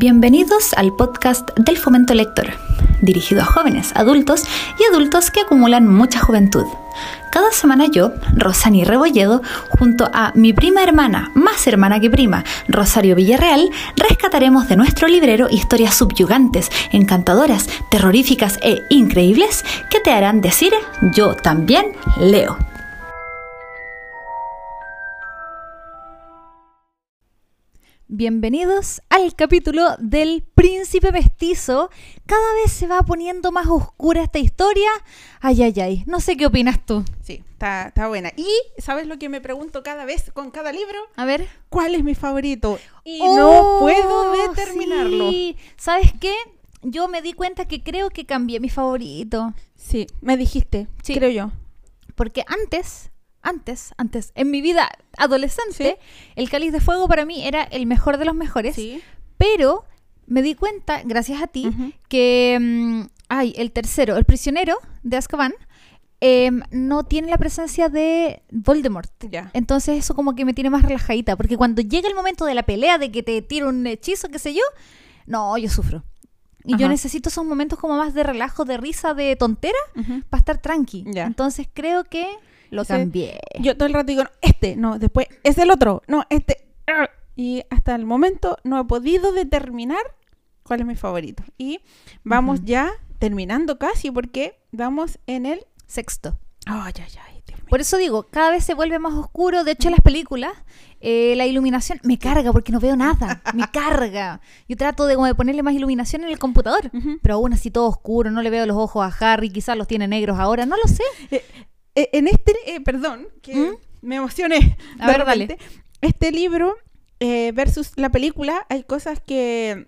Bienvenidos al podcast del Fomento Lector, dirigido a jóvenes, adultos y adultos que acumulan mucha juventud. Cada semana yo, Rosani Rebolledo, junto a mi prima hermana, más hermana que prima, Rosario Villarreal, rescataremos de nuestro librero historias subyugantes, encantadoras, terroríficas e increíbles que te harán decir yo también leo. Bienvenidos al capítulo del príncipe mestizo. Cada vez se va poniendo más oscura esta historia. Ay, ay, ay. No sé qué opinas tú. Sí, está, está buena. Y ¿sabes lo que me pregunto cada vez con cada libro? A ver. ¿Cuál es mi favorito? Y Oh, no puedo determinarlo. sí. ¿Sabes qué? Yo me di cuenta que creo que cambié mi favorito. Sí, me dijiste, Sí. creo yo. Porque antes, antes, antes, en mi vida adolescente, el cáliz de fuego para mí era el mejor de los mejores. Sí. Pero me di cuenta, gracias a ti, Ujú. que mm, ay, el tercero, el prisionero de Azkaban, em, no tiene la presencia de Voldemort. Ya. Entonces eso como que me tiene más relajadita, porque cuando llega el momento de la pelea, de que te tira un hechizo, qué sé yo, no, yo sufro. Y yo Ajá. necesito esos momentos como más de relajo, de risa, de tontera, Ujú. para estar tranqui. Ya. Entonces creo que lo cambié. Yo todo el rato digo, no, este, no, después es el otro, no, este. Y hasta el momento no he podido determinar cuál es mi favorito. Y vamos ya terminando casi porque vamos en el... Sexto. Ay, ay, ay, Dios mío. Por eso digo, cada vez se vuelve más oscuro. De hecho, en las películas, eh, la iluminación me carga porque no veo nada. Me carga. Yo trato de, como de ponerle más iluminación en el computador. Pero aún así todo oscuro, no le veo los ojos a Harry, quizás los tiene negros ahora, no lo sé. Eh, eh, en este, eh, perdón, que ¿Mm? me emocioné. A ver, dale. Este libro eh, versus la película, hay cosas que,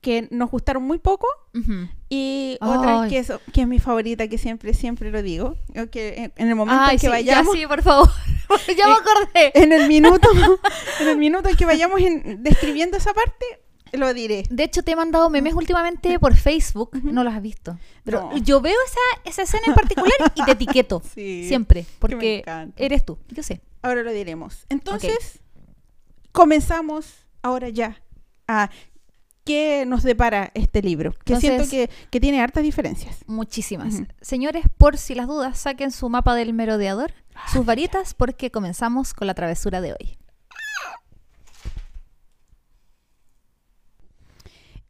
que nos gustaron muy poco Ujú. y Ay. otras que, eso- que es mi favorita, que siempre, siempre lo digo. Que en- en el momento Ay, en que sí, vayamos, ya sí, por favor. ya me Eh, acordé. en el minuto, en el minuto en que vayamos en- describiendo esa parte, lo diré. De hecho, te he mandado memes últimamente por Facebook. No los has visto. Pero No. yo veo esa, esa escena en particular y te etiqueto. Sí, Siempre. Porque eres tú. Yo sé. Ahora lo diremos. Entonces, comenzamos ahora ya a qué nos depara este libro. Que Entonces- siento que, que tiene hartas diferencias. Muchísimas. Señores, por si las dudas, saquen su mapa del merodeador, sus varitas, porque comenzamos con la travesura de hoy.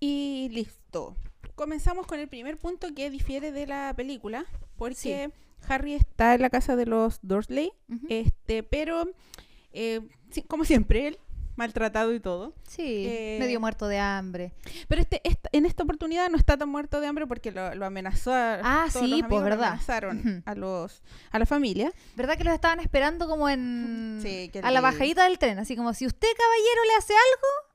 Y listo. Comenzamos con el primer punto que difiere de la película, porque Harry está en la casa de los Dursley, este, pero eh, sí, como siempre, él maltratado y todo. Sí, eh, medio muerto de hambre. Pero este, esta- en esta oportunidad no está tan muerto de hambre porque lo, lo amenazó. a- Ah, todos sí, los pues, verdad. amenazaron a los a la familia. ¿Verdad que los estaban esperando como en... Sí, a la bajadita del tren? Así como, si usted, caballero, le hace algo,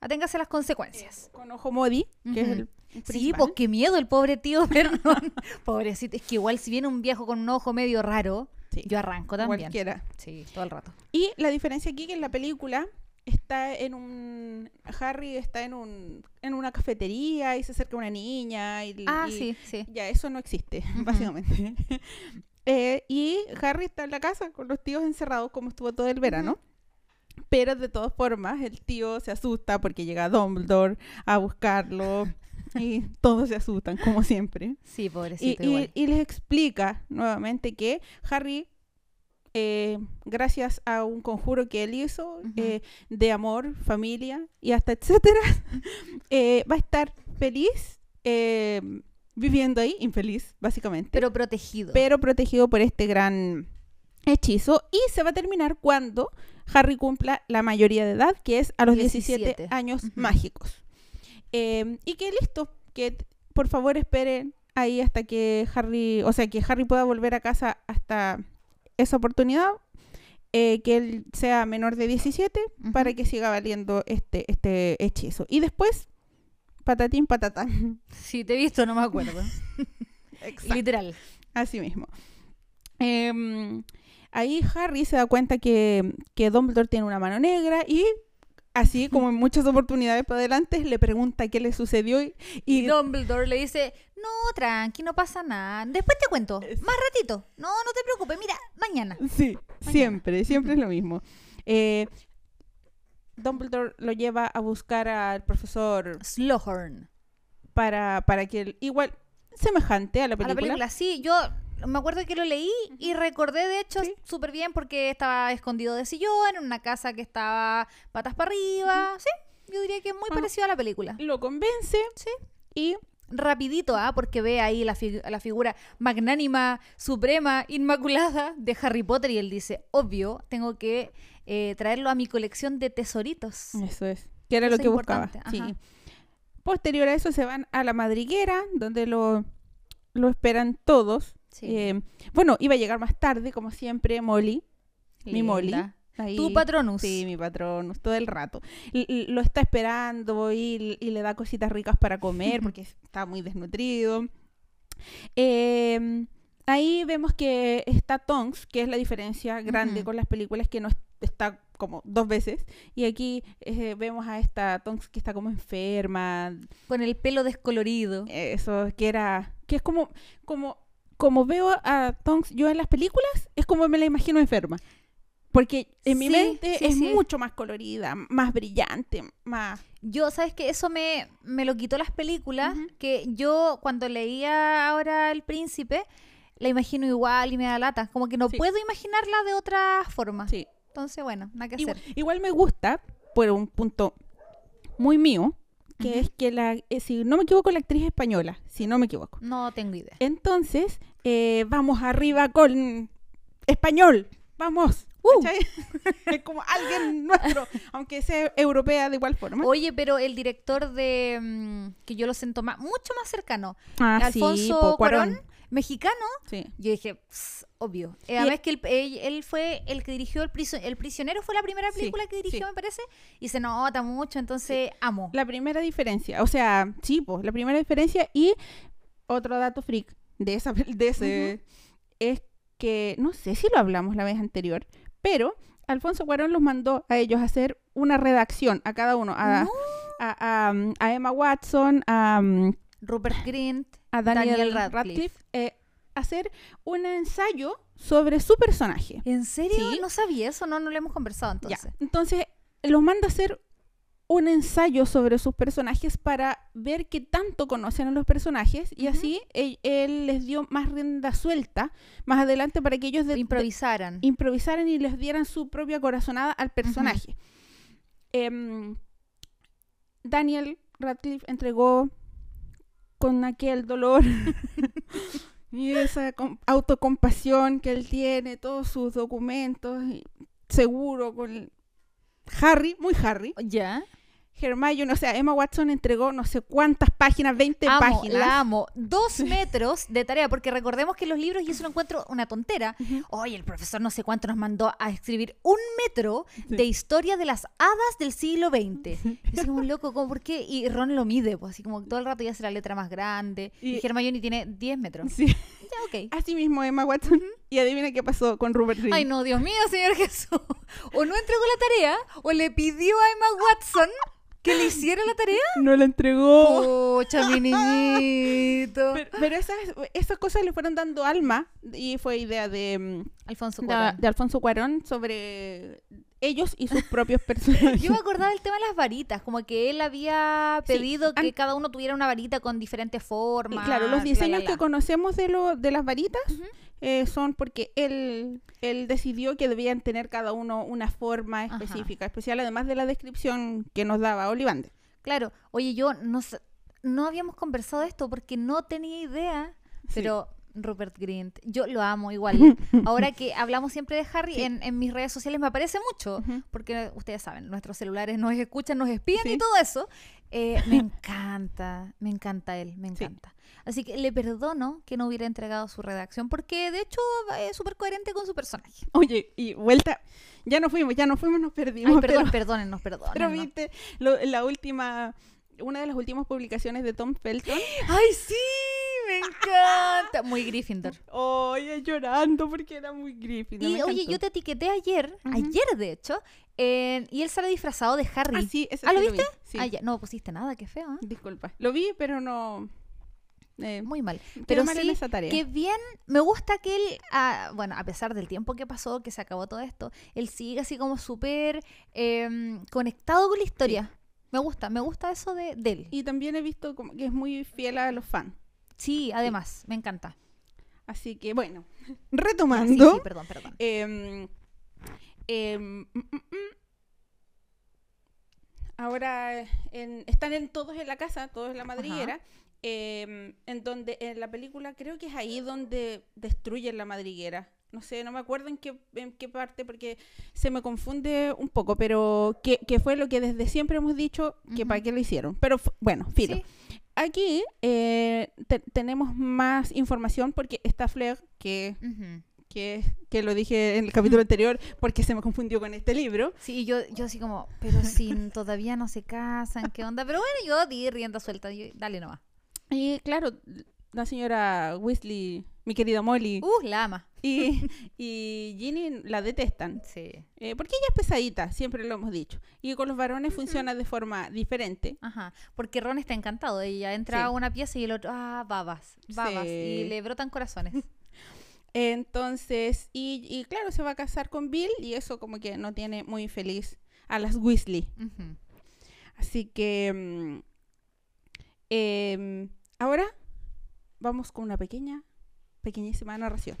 aténgase a las consecuencias. con ojo Modi, que es el, Sí, pues qué miedo el pobre tío Vernon. Pobrecito, es que igual si viene un viejo con un ojo medio raro, Sí, yo arranco también. cualquiera. Sí, todo el rato. Y la diferencia aquí que en la película está en un Harry está en un en una cafetería y se acerca una niña y, Ah, y sí, sí. ya eso no existe básicamente. Eh, y Harry está en la casa con los tíos encerrados como estuvo todo el verano. Pero de todas formas, el tío se asusta porque llega Dumbledore a buscarlo y todos se asustan, como siempre. Sí, pobrecito y- igual. y les explica nuevamente que Harry, eh, gracias a un conjuro que él hizo eh, de amor, familia y hasta etcétera, eh, va a estar feliz viviendo ahí, infeliz básicamente, pero, Pero protegido. protegido por este gran hechizo y se va a terminar cuando Harry cumpla la mayoría de edad, que es a los 17, 17. años mágicos. Eh, y que listo, que por favor esperen ahí hasta que Harry, o sea, que Harry pueda volver a casa hasta esa oportunidad, eh, que él sea menor de 17 Ujú. para que siga valiendo este, este hechizo. Y después, patatín, patatán. Sí, te he visto, no me acuerdo. Literal. Así mismo. Em, ahí Harry se da cuenta que, que Dumbledore tiene una mano negra y así como en muchas oportunidades para adelante le pregunta qué le sucedió y, Dumbledore le dice, no, tranqui, no pasa nada. Después te cuento, más ratito. No, no te preocupes, mira, mañana. sí, siempre, siempre es lo mismo. Eh, Dumbledore lo lleva a buscar al profesor Slughorn. para, para que él- igual semejante a la A película. la película, sí, yo me acuerdo que lo leí y recordé de hecho Sí. súper bien porque estaba escondido de sillón en una casa que estaba patas para arriba. Sí, yo diría que es muy parecido a la película. Lo convence Sí. y Rapidito, ¿ah? Porque ve ahí la, fi- la figura magnánima, suprema, inmaculada de Harry Potter y él dice, obvio, tengo que eh, traerlo a mi colección de tesoritos. eso es, que era Eso lo que buscaba. sí. Posterior a eso se van a la madriguera, donde lo, lo esperan todos. Sí. Eh, bueno, iba a llegar más tarde, como siempre, Molly. mi Molly. Ahí- Tu patronus. Sí, mi patrón, todo el rato. L- lo está esperando y, y le da cositas ricas para comer porque está muy desnutrido. Eh, ahí vemos que está Tonks, que es la diferencia grande con las películas que no es- está como dos veces. Y aquí eh, vemos a esta Tonks que está como enferma. Con el pelo descolorido. Eso, que era. que es como. como como veo a Tonks yo en las películas, es como me la imagino enferma. Porque en mi mente sí, es sí. mucho más colorida, más brillante, más... Yo, ¿sabes que Eso me, me lo quitó las películas, que yo cuando leía ahora El Príncipe, la imagino igual y me da lata. Como que no puedo imaginarla de otra forma. Sí. Entonces, bueno, nada que hacer. igual me gusta, por un punto muy mío, que es que la, eh, si no me equivoco, la actriz es española, si no me equivoco. No tengo idea. Entonces, eh, vamos arriba con español, vamos. Uh. es como alguien nuestro, aunque sea europea de igual forma. Oye, pero el director de... mm, que yo lo siento más, mucho más cercano. Ah, Alfonso po, Cuarón, mexicano. Sí. Yo dije, "Pss, obvio. Eh, además que él, él- él fue el que dirigió El, Priso- el Prisionero, fue la primera Sí, película que dirigió, sí. me parece. Y se nota mucho, entonces amo. La primera diferencia, o sea, sí, pues, la primera diferencia y otro dato freak de, esa, de ese es que, no sé si lo hablamos la vez anterior, pero Alfonso Cuarón los mandó a ellos a hacer una redacción, a cada uno, a, No. a, a, um, a Emma Watson, a, um, Rupert Grint. a Daniel, Daniel Radcliffe, Radcliffe. eh, hacer un ensayo sobre su personaje. ¿En serio? Sí. No sabía eso, no, no lo hemos conversado Ya. entonces. Entonces, los manda a hacer un ensayo sobre sus personajes para ver qué tanto conocen a los personajes y así él, él les dio más rienda suelta más adelante para que ellos de- de- Improvisaran. improvisaran y les dieran su propia corazonada al personaje. Em, Daniel Radcliffe entregó con aquel dolor y esa com- autocompasión que él tiene, todos sus documentos, y seguro con Harry, muy Harry. ¿Ya? Hermione, o sea, Emma Watson entregó no sé cuántas páginas, 20 Amo, páginas. la amo. Dos metros de tarea, porque recordemos que los libros, y eso lo encuentro una tontera, Ujú. Oye, el profesor no sé cuánto nos mandó a escribir un metro Sí. de historia de las hadas del siglo XX. Así como loco, ¿cómo, ¿por qué? Y Ron lo mide, pues así como todo el rato ya hace la letra más grande. Y, Y- Hermione tiene 10 metros. Sí. Ya. Así mismo Emma Watson. Y adivina qué pasó con Rupert Grint. Ay, no, Dios mío, señor Jesús. O no entregó la tarea, o le pidió a Emma Watson que le hiciera la tarea. No la entregó. Pucha, mi niñito. Pero, pero esas, esas cosas le fueron dando alma y fue idea de, mm, Alfonso de, Cuarón. de Alfonso Cuarón sobre ellos y sus propios personajes. Yo me acordaba del tema de las varitas, como que él había Sí, pedido que cada uno tuviera una varita con diferentes Y formas. claro, la, los la, diseños la. que conocemos de, lo, de las varitas. Eh, son porque él, él decidió que debían tener cada uno una forma Ajá. específica, especial además de la descripción que nos daba Olivander. Claro, oye, yo no, no habíamos conversado de esto porque no tenía idea, pero Rupert Grint, yo lo amo igual. Ahora que hablamos siempre de Harry Sí. en, en mis redes sociales me aparece mucho, porque ustedes saben, nuestros celulares nos escuchan, nos espían Sí. y todo eso. Eh, me encanta, me encanta él, me encanta. Así que le perdono que no hubiera entregado su redacción porque de hecho es súper coherente con su personaje. Oye, y vuelta, ya no fuimos, ya no fuimos, nos perdimos. Ay, perdón, pero- perdónennos, Pero, viste, lo- la última, una de las últimas publicaciones de Tom Felton. ¡Ay, sí! Me encanta. Muy Gryffindor. Oye, llorando porque era muy Gryffindor. Y oye, yo te etiqueté ayer, ayer de hecho, en- y él sale disfrazado de Harry. Ah, sí, ese ¿Ah, sí lo vi, viste? Sí. Ah, ya, no pusiste nada, qué feo. ¿eh? Disculpa. Lo vi, pero no. Eh, Muy mal. Pero mal en sí, esa tarea. que bien, me gusta que él, ah, bueno, a pesar del tiempo que pasó, que se acabó todo esto, él sigue así como súper em, conectado con la historia. Me gusta, me gusta eso de, de él. Y también he visto como que es muy fiel a los fans. Sí, además, me encanta. Así que bueno, Ya, sí, retomando. sí, perdón, perdón. em, em, mm, mm, mm. Ahora en- están en, todos en la casa, todos en la madriguera. Em, en donde en la película creo que es ahí donde destruyen la madriguera. No sé, no me acuerdo en qué, en qué parte porque se me confunde un poco, pero que, que fue lo que desde siempre hemos dicho que para qué lo hicieron. Pero bueno, filo. Sí, Aquí eh, te- tenemos más información porque está Flair, que, que, que lo dije en el capítulo anterior porque se me confundió con este libro. Sí, yo, yo así como, pero si todavía no se casan, ¿qué onda? Pero bueno, yo di rienda suelta, yo- dale nomás. Y claro, la señora Weasley, mi querida Molly, Uh, la ama. y, y Ginny la detestan. Sí. eh, porque ella es pesadita, siempre lo hemos dicho. Y con los varones funciona de forma diferente. Ajá, porque Ron está encantado. Ella entra Sí. a una pieza y el otro, ah, babas, babas. Y le brotan corazones. Entonces, y, y claro, se va a casar con Bill y eso como que no tiene muy feliz a las Weasley. Así que mm, em, ahora vamos con una pequeña, pequeñísima narración.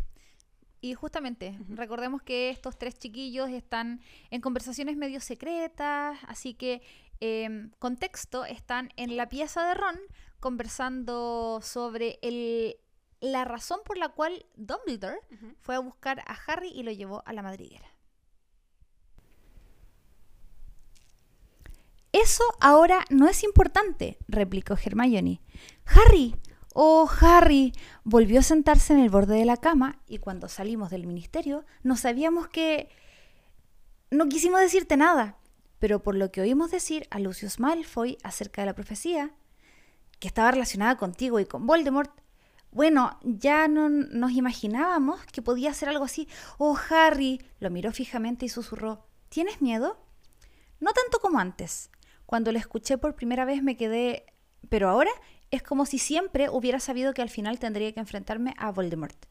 Y justamente, recordemos que estos tres chiquillos están en conversaciones medio secretas, así que, em, contexto, están en la pieza de Ron conversando sobre el, la razón por la cual Dumbledore fue a buscar a Harry y lo llevó a la madriguera. Eso ahora no es importante, replicó Hermione. Harry, oh Harry, volvió a sentarse en el borde de la cama y cuando salimos del ministerio no sabíamos que... No quisimos decirte nada, pero por lo que oímos decir a Lucius Malfoy acerca de la profecía, que estaba relacionada contigo y con Voldemort, bueno, ya no nos imaginábamos que podía ser algo así. Oh, Harry, lo miró fijamente y susurró, ¿tienes miedo? No tanto como antes. Cuando lo escuché por primera vez me quedé... Pero ahora es como si siempre hubiera sabido que al final tendría que enfrentarme a Voldemort.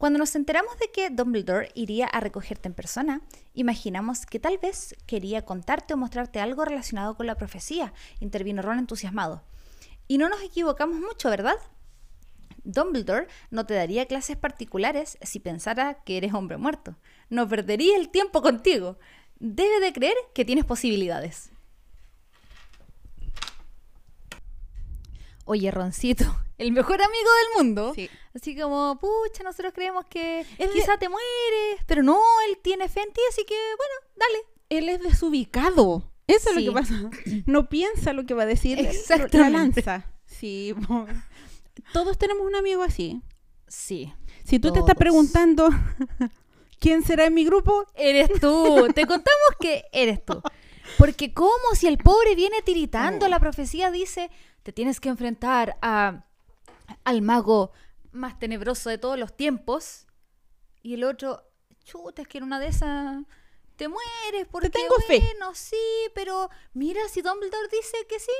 Cuando nos enteramos de que Dumbledore iría a recogerte en persona, imaginamos que tal vez quería contarte o mostrarte algo relacionado con la profecía, intervino Ron entusiasmado. Y no nos equivocamos mucho, ¿verdad? Dumbledore no te daría clases particulares si pensara que eres hombre muerto. No perdería el tiempo contigo. Debe de creer que tienes posibilidades. Oye, Roncito, el mejor amigo del mundo. Sí. Así como, pucha, nosotros creemos que Es de- quizá te mueres, pero no, él tiene fe en ti, así que bueno, dale. Él es desubicado. Eso es lo que pasa. No piensa lo que va a decir. La lanza. Sí. Todos tenemos un amigo así. Sí. Si tú te estás preguntando quién será en mi grupo, Eres tú. Te contamos que eres tú. Porque como si el pobre viene tiritando, Oh. la profecía dice, te tienes que enfrentar a, al mago más tenebroso de todos los tiempos. Y el otro, chuta, es que en una de esas te mueres porque, tengo fe. bueno, sí, pero mira, si Dumbledore dice que sí,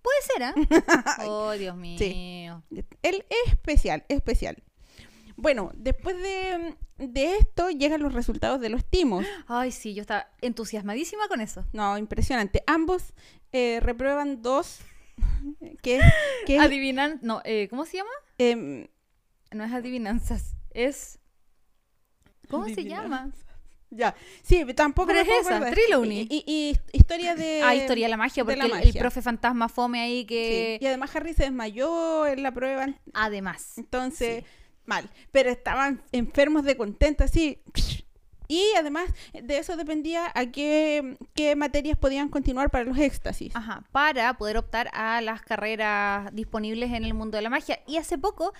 puede ser, ¿ah? oh, Dios mío. él es especial, es especial. Bueno, después de, de esto llegan los resultados de los timos. Ay, sí, yo estaba entusiasmadísima con eso. No, impresionante. Ambos eh, reprueban dos. que, que Adivinan, no, eh, ¿cómo se llama? em, No es adivinanzas, es... ¿Cómo se llama? ya, sí, tampoco Pero me es esa. Trilony. Y, y- y historia de. ah, Historia de la Magia, porque la el- el, magia. profe fantasma fome ahí Sí, que... Y además Harry se desmayó en la prueba, Además. entonces, Sí. mal. Pero estaban enfermos de contento, así. Y además de eso dependía a qué, qué materias podían continuar para los éxtasis. Ajá, para poder optar a las carreras disponibles en el mundo de la magia. Y hace poco,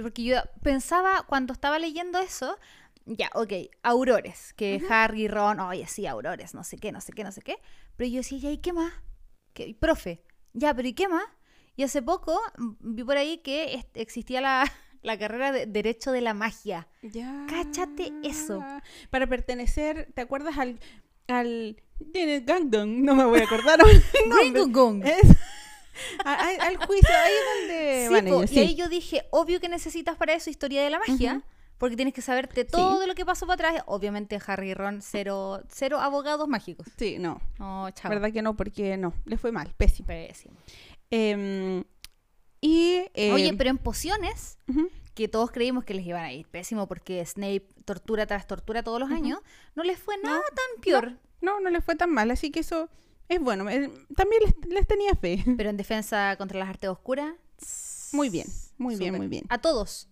porque yo pensaba cuando estaba leyendo eso, ya, ok, aurores, que Harry, Ron, oye, sí, aurores, no sé qué, no sé qué, no sé qué. Pero yo decía, ya, ¿y qué más? ¿Qué? Profe, ya, pero ¿y qué más? Y hace poco mm, vi por ahí que existía la, la carrera de Derecho de la Magia. Ya. Cáchate eso. Para pertenecer, ¿te acuerdas al. al. Gangdon? No me voy a acordar. Gringotong. Es- al juicio, ahí es donde Sí, van ellos, y sí. ahí yo dije, obvio que necesitas para eso historia de la magia, porque tienes que saberte todo lo que pasó para atrás. Obviamente Harry y Ron, cero, cero abogados mágicos. Sí, no, No, chao. verdad que no, porque no, le fue mal, pésimo. Pésimo. Em, y... eh, Oye, pero en pociones, que todos creímos que les iban a ir pésimo porque Snape tortura tras tortura todos los años, no les fue nada tan peor. No, no le fue tan mal, así que eso es bueno. eh, También les, les tenía fe. Pero en defensa contra las artes oscuras, Muy bien, muy bien, muy bien. A todos.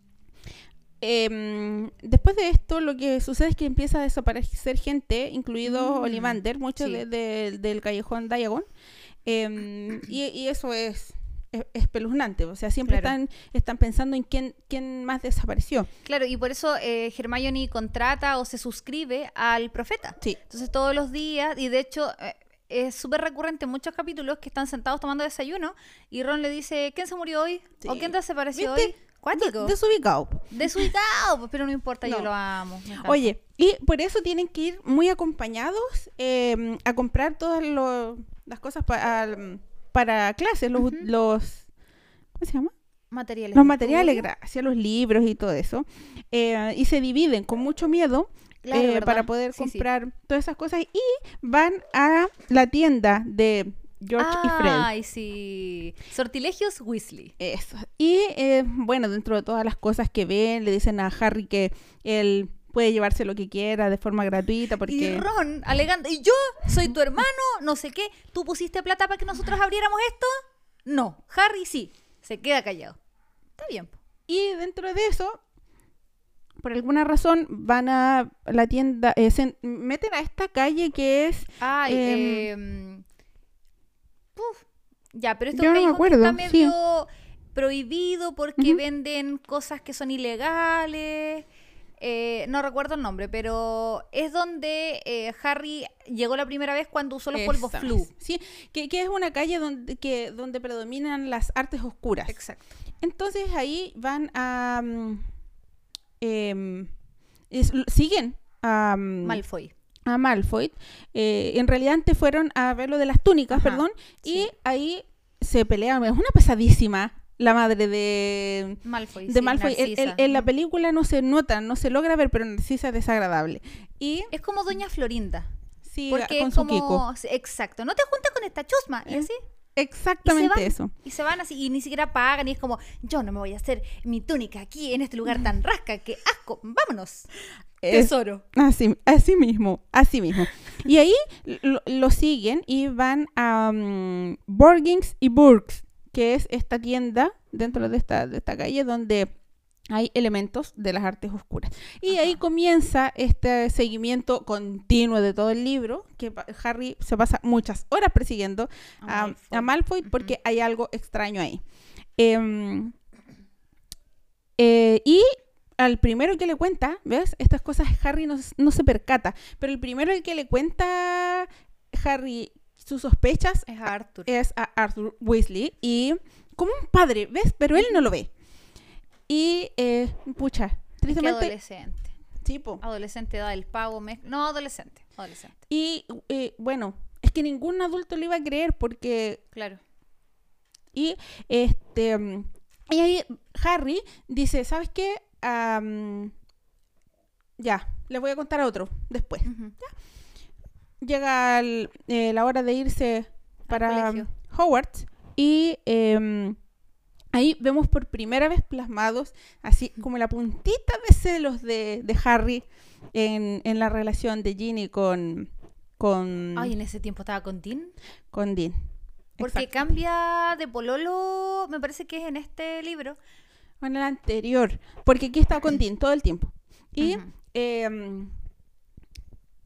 Em, después de esto, lo que sucede es que empieza a desaparecer gente, incluido Mm, muchos sí. de- de- del callejón Diagon. Em, y, y eso es, es espeluznante. O sea, siempre Claro. están, están pensando en quién, quién más desapareció. Claro, y por eso eh, Hermione contrata o se suscribe al profeta. Sí. Entonces todos los días, y de hecho eh, es súper recurrente en muchos capítulos que están sentados tomando desayuno y Ron le dice, ¿quién se murió hoy? ¿O Sí. quién desapareció ¿Viste? hoy? Cuático. Desubicado. Desubicado, pues, pero no importa, yo No. lo amo. Oye, y por eso tienen que ir muy acompañados em, a comprar todas lo- las cosas pa- al- para clases, los, los ¿cómo se llama? materiales. Los materiales, gracias, los libros y todo eso. Eh, y se dividen con mucho miedo Claro, eh, para poder Sí, sí. comprar todas esas cosas y van a la tienda de George y Fred. Ay, sí. Sortilegios Weasley. Eso. Y eh, bueno, dentro de todas las cosas que ven, le dicen a Harry que él puede llevarse lo que quiera de forma gratuita Y porque... Ron alegando, ¿y yo soy tu hermano? No sé qué. ¿Tú pusiste plata para que nosotros abriéramos esto? No. Harry sí. Se queda callado. Está bien. Y dentro de eso, por alguna razón, van a la tienda, eh, se meten a esta calle que es... Ay, em, puf. Ya, pero esto yo no me acuerdo, está sí. medio prohibido porque venden cosas que son ilegales. Eh, no recuerdo el nombre, pero es donde eh, Harry llegó la primera vez cuando usó los polvos flu. Sí, que, que es una calle donde, que, donde predominan las artes oscuras. Exacto. Entonces ahí van a... mm, em, es- siguen a, mm, Malfoy. a Malfoy. Eh, en realidad antes fueron a ver lo de las túnicas, Ajá, perdón, y ahí se peleaban. Es una pesadísima la madre de, Malfoy. de sí, Malfoy. En- en- Narcisa. en la película no se nota, no se logra ver, pero Narcisa es desagradable. Y Es como Doña Florinda. sí, Porque con es su como. Kiko. Exacto. No te juntas con esta chusma. Y Eh, así. Exactamente van. eso. Y se van así. Y ni siquiera pagan. Y es como, yo no me voy a hacer mi túnica aquí en este lugar tan rasca. ¡Qué asco! ¡Vámonos! Es- Tesoro. Así, así mismo, así mismo. Y ahí lo, lo siguen y van a Borgings y Burks, que es esta tienda dentro de esta, de esta calle donde hay elementos de las artes oscuras. Y ahí comienza este seguimiento continuo de todo el libro, que Harry se pasa muchas horas persiguiendo a, a Malfoy porque hay algo extraño ahí. Em, eh, y al primero que le cuenta, ¿ves? Estas cosas Harry no, no se percata, pero el primero el que le cuenta Harry sus sospechas Es a Arthur. es a Arthur Weasley y como un padre, ¿ves? Pero él no lo ve. Y, eh, pucha, Qué tristemente, adolescente. tipo. Adolescente, edad del pavo. No, adolescente. Adolescente. Y, eh, bueno, es que ningún adulto le iba a creer porque Claro. Y este y ahí Harry dice, ¿sabes qué? Am, ya, le voy a contar a otro después. Ujú. Llega el- eh, la hora de irse para. Hogwarts y em, ahí vemos por primera vez plasmados así como la puntita de celos de, de Harry en, en la relación de Ginny con, con, Ay, en ese tiempo estaba con Dean. con Dean. Porque cambia de pololo, me parece que es en este libro. En el anterior, porque aquí estaba con Dean todo el tiempo. Y, em,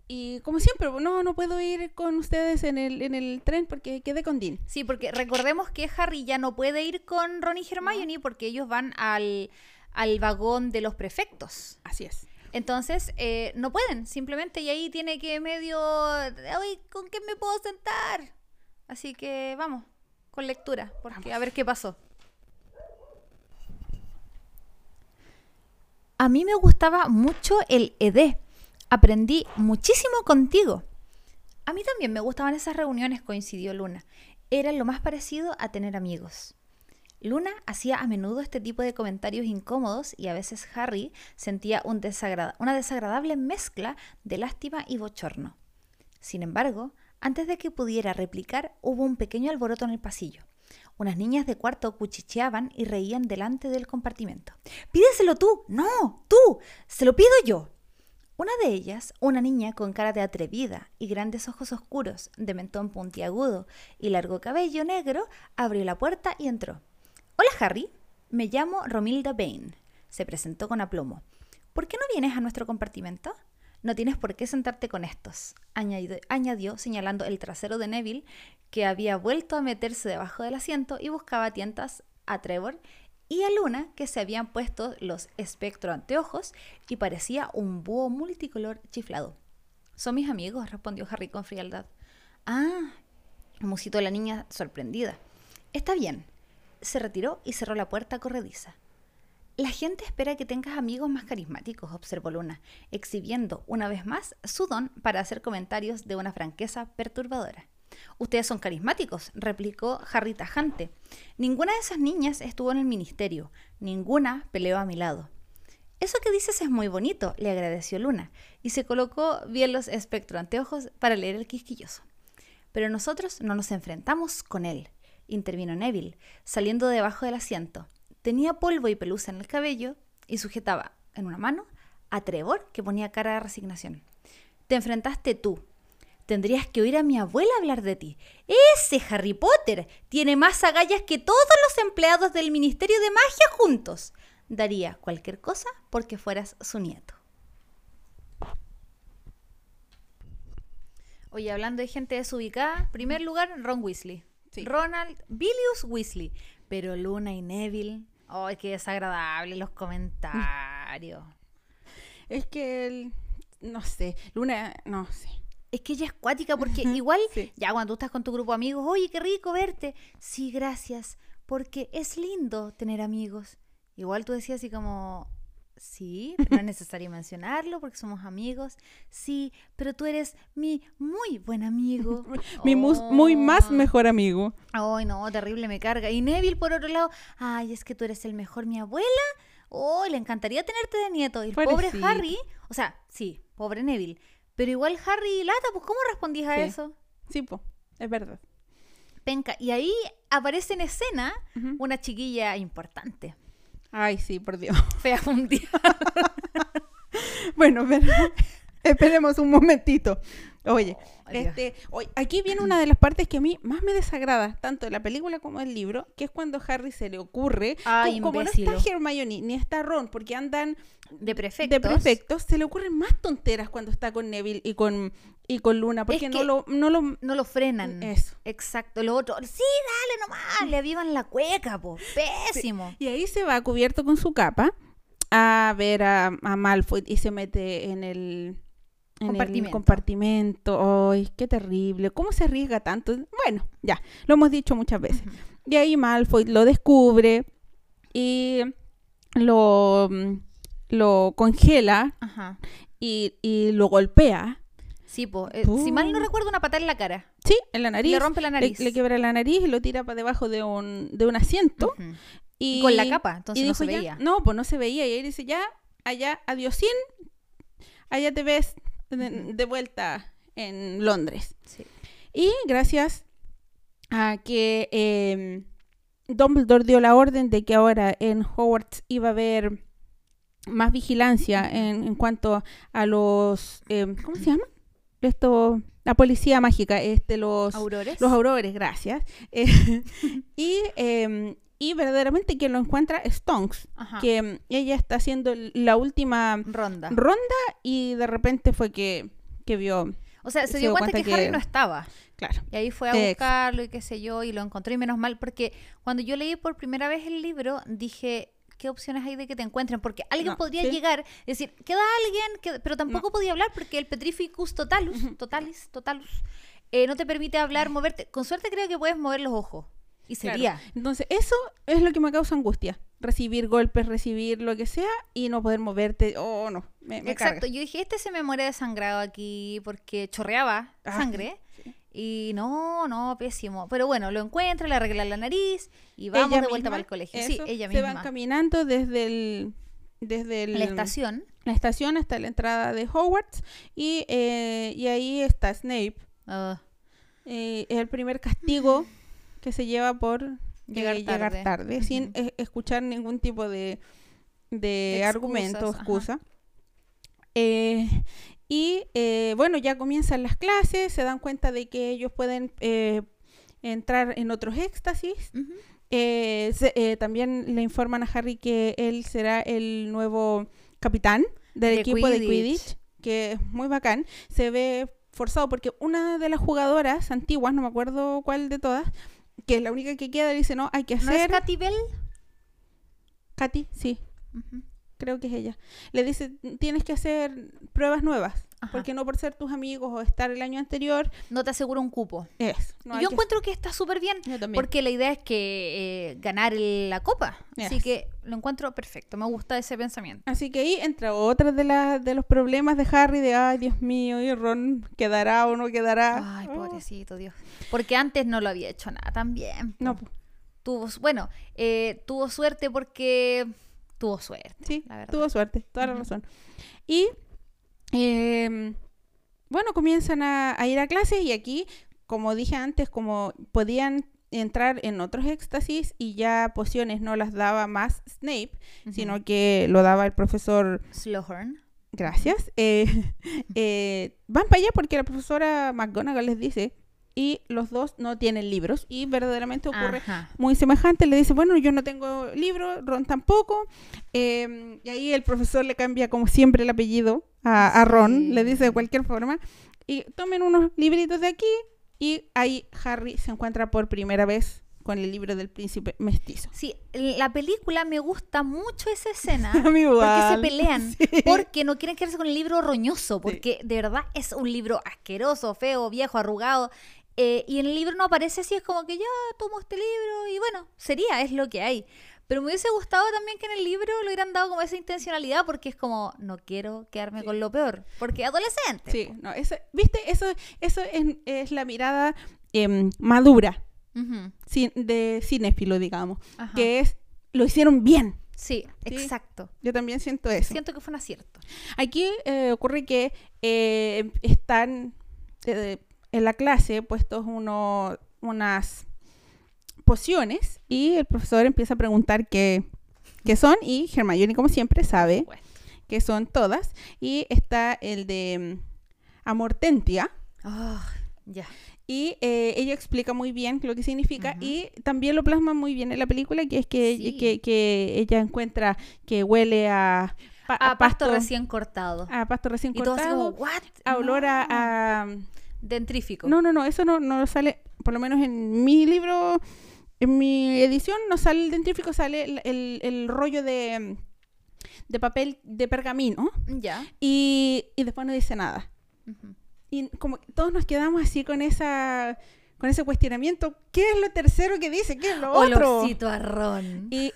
y como siempre, no, no puedo ir con ustedes en el, en el tren porque quedé con Dean. Sí, porque recordemos que Harry ya no puede ir con Ron y Hermione porque ellos van al, al vagón de los prefectos. Así es. Entonces, eh, no pueden, simplemente, y ahí tiene que medio, "Ay, ¿con qué me puedo sentar? Así que vamos, con lectura, porque a ver qué pasó. A mí me gustaba mucho el ED. Aprendí muchísimo contigo. A mí también me gustaban esas reuniones, coincidió Luna. era lo más parecido a tener amigos. Luna hacía a menudo este tipo de comentarios incómodos y a veces Harry sentía una desagradable mezcla de lástima y bochorno. Sin embargo, antes de que pudiera replicar, hubo un pequeño alboroto en el pasillo. Unas niñas de cuarto cuchicheaban y reían delante del compartimento. ¡Pídeselo tú! ¡No! ¡Tú! ¡Se lo pido yo! Una de ellas, una niña con cara de atrevida y grandes ojos oscuros, de mentón puntiagudo y largo cabello negro, abrió la puerta y entró. Hola Harry, me llamo Romilda Bain. Se presentó con aplomo. ¿Por qué no vienes a nuestro compartimento? No tienes por qué sentarte con estos, añadió, señalando el trasero de Neville, que había vuelto a meterse debajo del asiento y buscaba tientas a Trevor y a Luna, que se habían puesto los espectro anteojos y parecía un búho multicolor chiflado. Son mis amigos, respondió Harry con frialdad. Ah, musitó la niña sorprendida. Está bien. Se retiró y cerró la puerta corrediza. La gente espera que tengas amigos más carismáticos, observó Luna, exhibiendo una vez más su don para hacer comentarios de una franqueza perturbadora. Ustedes son carismáticos, replicó Harry tajante. Ninguna de esas niñas estuvo en el ministerio, ninguna peleó a mi lado. Eso que dices es muy bonito, le agradeció Luna, y se colocó bien los espectro anteojos para leer el quisquilloso. Pero nosotros no nos enfrentamos con él, intervino Neville, saliendo debajo del asiento. Tenía polvo y pelusa en el cabello y sujetaba en una mano a Trevor, que ponía cara de resignación. Te enfrentaste tú. Tendrías que oír a mi abuela hablar de ti. Ese Harry Potter tiene más agallas que todos los empleados del Ministerio de Magia juntos. Daría cualquier cosa porque fueras su nieto. Oye, hablando de gente desubicada, primer lugar, Ron Weasley. Sí. Ronald Bilius Weasley. Pero Luna y Neville, ¡ay, qué desagradable los comentarios! Es que, el- no sé, Luna, no sé. Es que ella es cuática porque igual, Sí. ya cuando tú estás con tu grupo de amigos, oye, qué rico verte. Sí, gracias, porque es lindo tener amigos. Igual tú decías así como, sí, pero no es necesario mencionarlo porque somos amigos. Sí, pero tú eres mi muy buen amigo. Mi mus- muy más Oh. mejor amigo. Ay, no, terrible, me carga. Y Neville, por otro lado, ay, es que tú eres el mejor, mi abuela. Oh, le encantaría tenerte de nieto. Y el pobre. Harry, o sea, sí, pobre Neville. Pero igual Harry lata, pues ¿cómo respondías a Sí. eso? Sí, po, es verdad. Penca. Y ahí aparece en escena una chiquilla importante. Ay, sí, por Dios. Fea un día. Bueno, pero esperemos un momentito. Oye, Dios. este, hoy- aquí viene una de las partes que a mí más me desagrada, tanto de la película como del libro, que es cuando Harry se le ocurre, Ay, co- como no está Hermione ni está Ron, porque andan De prefectos. de prefectos, se le ocurren más tonteras cuando está con Neville y con, y con Luna, porque no, que- lo, no lo... No lo frenan. Eso. Exacto. Lo otro, sí, dale nomás. Le avivan la cueca, po. Pésimo. Y ahí se va cubierto con su capa a ver a, a Malfoy y se mete en el en el Compartimento. compartimento. Ay, qué terrible. ¿Cómo se arriesga tanto? Bueno, ya, lo hemos dicho muchas veces. Y ahí Malfoy lo descubre y lo, mm, lo congela Ajá. y, y lo golpea. Sí, po. eh, si mal no recuerdo, una patada en la cara. Sí, en la nariz. Le rompe la Le, nariz. le quiebra la nariz y lo tira para debajo de un, de un asiento. Ujú. Y, Y con la capa, entonces no dijo, se ya- veía. No, pues no se veía. Y ahí dice, ya, allá, adiosín, allá te ves de, vuelta en Londres. Sí. Y gracias a que eh, Dumbledore dio la orden de que ahora en Hogwarts iba a haber más vigilancia en, en cuanto a los... eh, ¿Cómo se llama? Esto, la policía mágica, este, los... Aurores. Los aurores, gracias. Eh, y, eh, y verdaderamente quien lo encuentra es Tonks, Ajá. que mm, ella está haciendo la última Ronda. ronda y de repente fue que, que vio, O sea, se se dio cuenta, cuenta que, Harry que- no estaba. claro. Y ahí fue a Ex- buscarlo y qué sé yo, y lo encontró y menos mal, porque cuando yo leí por primera vez el libro, dije, ¿qué opciones hay de que te encuentren? Porque alguien No, podría sí. llegar y decir, queda alguien, que... pero tampoco podía hablar porque el Petrificus totalus, totalis, totalus, eh, no te permite hablar, moverte. Con suerte creo que puedes mover los ojos. Y Claro. sería. Entonces, eso es lo que me causa angustia. Recibir golpes, recibir lo que sea y no poder moverte. Oh, no. Me, me Exacto, carga. yo dije, este se me muere desangrado aquí porque chorreaba Ah, sangre. sí. Y no, no, pésimo. Pero bueno, lo encuentra, le arregla la nariz y vamos Ella de vuelta misma, para el colegio. sí, ella Se van misma. caminando desde el desde el- La estación. la estación hasta la entrada de Hogwarts y, eh, y ahí está Snape. Ah, Eh, es el primer castigo que se lleva por eh, Llegar llegar, tarde. tarde, sin Ujú. eh, escuchar ningún tipo de, de Excusas, argumento, ajá. excusa. Eh, y eh, bueno, ya comienzan las clases, se dan cuenta de que ellos pueden eh, entrar en otros éxtasis. ujú. Eh, se- eh, también le informan a Harry que él será el nuevo capitán del De equipo de Quidditch. Quidditch, que es muy bacán. Se ve forzado porque una de las jugadoras antiguas, no me acuerdo cuál de todas, que es la única que queda, dice, no, hay que ¿No es hacer... Katy Bell? Katy, sí, creo que es ella. Le dice, tienes que hacer pruebas nuevas, Ajá. porque no por ser tus amigos o estar el año anterior, No te aseguro un cupo. es. No yo que- encuentro que está súper bien. Yo también. Porque la idea es que eh, ganar el- la copa. Así que lo encuentro perfecto. Me gusta ese pensamiento. Así que ahí entra otra de, las de los problemas de Harry de, ay, Dios mío, y Ron quedará o no quedará. Ay, Oh. pobrecito Dios. Porque antes no lo había hecho nada po. No, po. Tuvo, bueno, eh, tuvo suerte porque tuvo suerte. sí, la verdad. tuvo suerte, toda la razón. Y, em, bueno, comienzan a, a ir a clases y aquí, como dije antes, como podían entrar en otros éxtasis y ya pociones no las daba más Snape, sino que lo daba el profesor Slughorn. Gracias. Eh, eh, van para allá porque la profesora McGonagall les dice y los dos no tienen libros y verdaderamente ocurre Ajá. muy semejante. Le dice, bueno, yo no tengo libro, Ron tampoco. Eh, y ahí el profesor le cambia como siempre el apellido a, a Ron, Sí. le dice de cualquier forma. Y tomen unos libritos de aquí y ahí Harry se encuentra por primera vez con el libro del príncipe mestizo. Sí, la película me gusta mucho esa escena. Porque se pelean, Sí. porque no quieren quedarse con el libro roñoso, porque de verdad es un libro asqueroso, feo, viejo, arrugado. eh, y en el libro no aparece así, es como que ya tomo este libro y bueno, sería, es lo que hay. Pero me hubiese gustado también que en el libro le hubieran dado como esa intencionalidad, porque es como, no quiero quedarme con lo peor, porque adolescente. Sí, no, eso, ¿viste? Eso, eso es, es la mirada em, madura Ujú, cin- de cinéfilo, digamos, ajá. que es, lo hicieron bien. Sí, Sí. exacto. Yo también siento eso. Siento que fue un acierto. Aquí eh, ocurre que eh, están eh, en la clase puestos uno, unas pociones y el profesor empieza a preguntar qué, qué son y Hermione, como siempre, sabe Bueno. que son todas. Y está el de mm, Amortentia. Ah, ya. Y eh, ella explica muy bien lo que significa Ujú. y también lo plasma muy bien en la película, que es que, Sí. que, que ella encuentra que huele a, pa- A a pasto recién cortado. a pasto recién y así como, cortado, ¿what? a olor a, a- Dentrífico. No, no, no, eso no, no sale, por lo menos en mi libro, en mi edición, no sale el dentrífico, sale el, el- el rollo de, de papel de pergamino Ya. y, y después no dice nada. Ujú. Y como todos nos quedamos así con esa con ese cuestionamiento, ¿qué es lo tercero que dice? ¿Qué es lo otro? Olorcito a ron. Y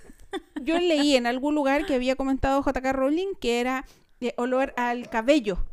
yo leí en algún lugar que había comentado JK Rowling que era de olor al cabello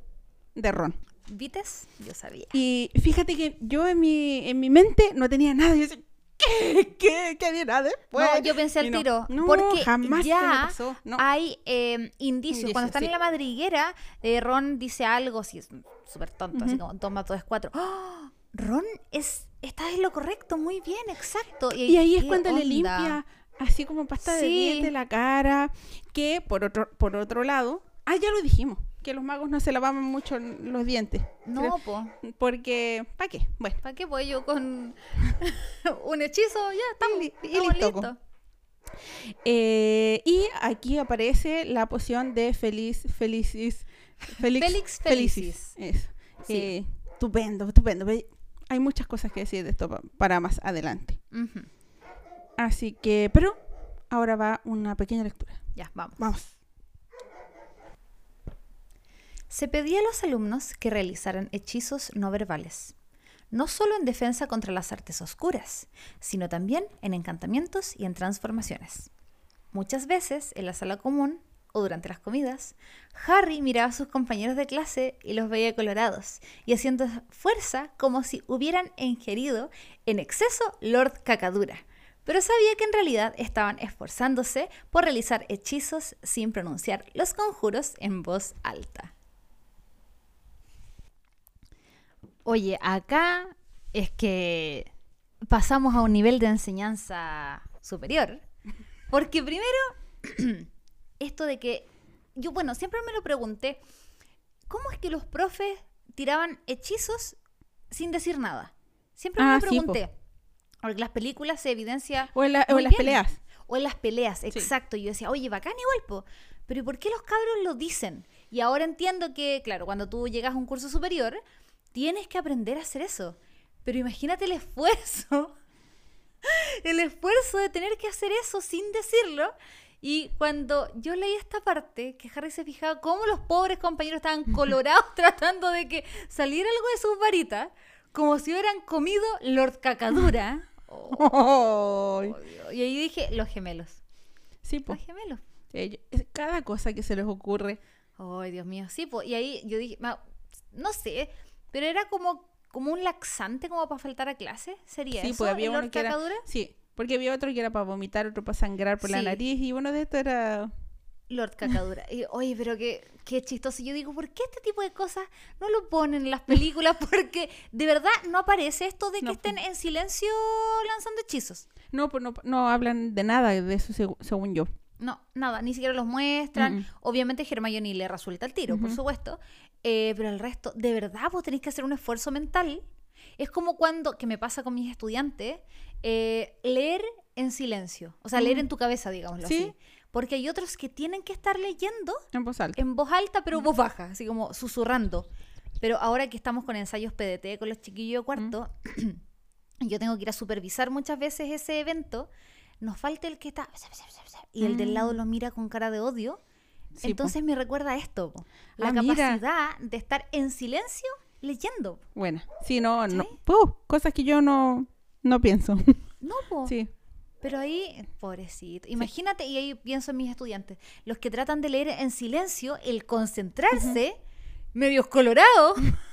de Ron. ¿Vites? Yo sabía. Y fíjate que yo en mi, en mi mente no tenía nada. Yo decía, ¿qué? ¿Qué? ¿Qué dirá después? no, yo pensé al no, tiro. No, porque jamás ya pasó. No. hay eh, indicios. Cuando están sí. en la madriguera, eh, Ron dice algo, si es súper tonto, así como toma todo es cuatro. ¡Ah! Ron es, está en lo correcto, muy bien, exacto. Y ahí es ¿qué cuando le limpia así como pasta de Sí. dientes la cara. Que por otro, por otro lado, ah, ya lo dijimos, que los magos no se lavaban mucho los dientes. No, po. Porque, ¿para qué? Bueno, ¿Para qué voy yo con un hechizo? Ya, estamos, y estamos listo, listos. eh, y aquí aparece la poción de feliz, felicis, felix, Felix Felicis. Eso. Sí. Eh, estupendo, estupendo. Hay muchas cosas que decir de esto pa- para más adelante. Así que, pero ahora va una pequeña lectura. Ya, vamos. Vamos. Se pedía a los alumnos que realizaran hechizos no verbales, no solo en defensa contra las artes oscuras, sino también en encantamientos y en transformaciones. Muchas veces, en la sala común, o durante las comidas, Harry miraba a sus compañeros de clase y los veía colorados y haciendo fuerza como si hubieran ingerido en exceso Lord Cacadura, pero sabía que en realidad estaban esforzándose por realizar hechizos sin pronunciar los conjuros en voz alta. Oye, acá es que pasamos a un nivel de enseñanza superior. Porque primero, esto de que, yo bueno, siempre me lo pregunté, ¿cómo es que los profes tiraban hechizos sin decir nada? Siempre me Ah, lo sí, po. pregunté. porque en las películas se evidencia... O en, la- o en las peleas. O en las peleas, exacto. Y yo decía, oye, bacán igual, po. Pero ¿y ¿por qué los cabros lo dicen? Y ahora entiendo que, claro, cuando tú llegas a un curso superior, tienes que aprender a hacer eso. Pero imagínate el esfuerzo. El esfuerzo de tener que hacer eso sin decirlo. Y cuando yo leí esta parte, que Harry se fijaba cómo los pobres compañeros estaban colorados tratando de que saliera algo de sus varitas, como si hubieran comido Lord Cacadura. Oh. Y ahí dije, los gemelos. Sí, po. Los gemelos. Ellos- cada cosa que se les ocurre. Ay, Dios mío. Sí, pues. Y ahí yo dije, no sé, pero era como, como un laxante como para faltar a clase. ¿Sería Sí, eso? pues había uno que era- Cacadura? Sí, porque había otro que era para vomitar, otro para sangrar por la nariz y uno de estos era... Lord Cacadura. Y, oye, pero qué, qué chistoso. Yo digo, ¿por qué este tipo de cosas no lo ponen en las películas? Porque de verdad no aparece esto de que No, estén en silencio lanzando hechizos. No, pues no, no hablan de nada de eso seg- según yo. No, nada, ni siquiera los muestran. Mm, mm. Obviamente Hermione le resulta el tiro, por supuesto. Eh, pero el resto, de verdad, vos tenéis que hacer un esfuerzo mental. Es como cuando, que me pasa con mis estudiantes, eh, leer en silencio. O sea, leer Mm. en tu cabeza, digámoslo Sí. así. Porque hay otros que tienen que estar leyendo En voz alta. en voz alta, pero voz baja, así como susurrando. Pero ahora que estamos con ensayos PDT con los chiquillos de cuarto, y yo tengo que ir a supervisar muchas veces ese evento, nos falta el que está y el del lado Mm. lo mira con cara de odio. Sí, po. Entonces me recuerda a esto, po. la Ah, mira. capacidad de estar en silencio leyendo. Bueno, sí, no, no. Cosas que yo no, no pienso. No, po. sí. Pero ahí, pobrecito. Imagínate, y ahí pienso en mis estudiantes, los que tratan de leer en silencio, el concentrarse, medios colorados.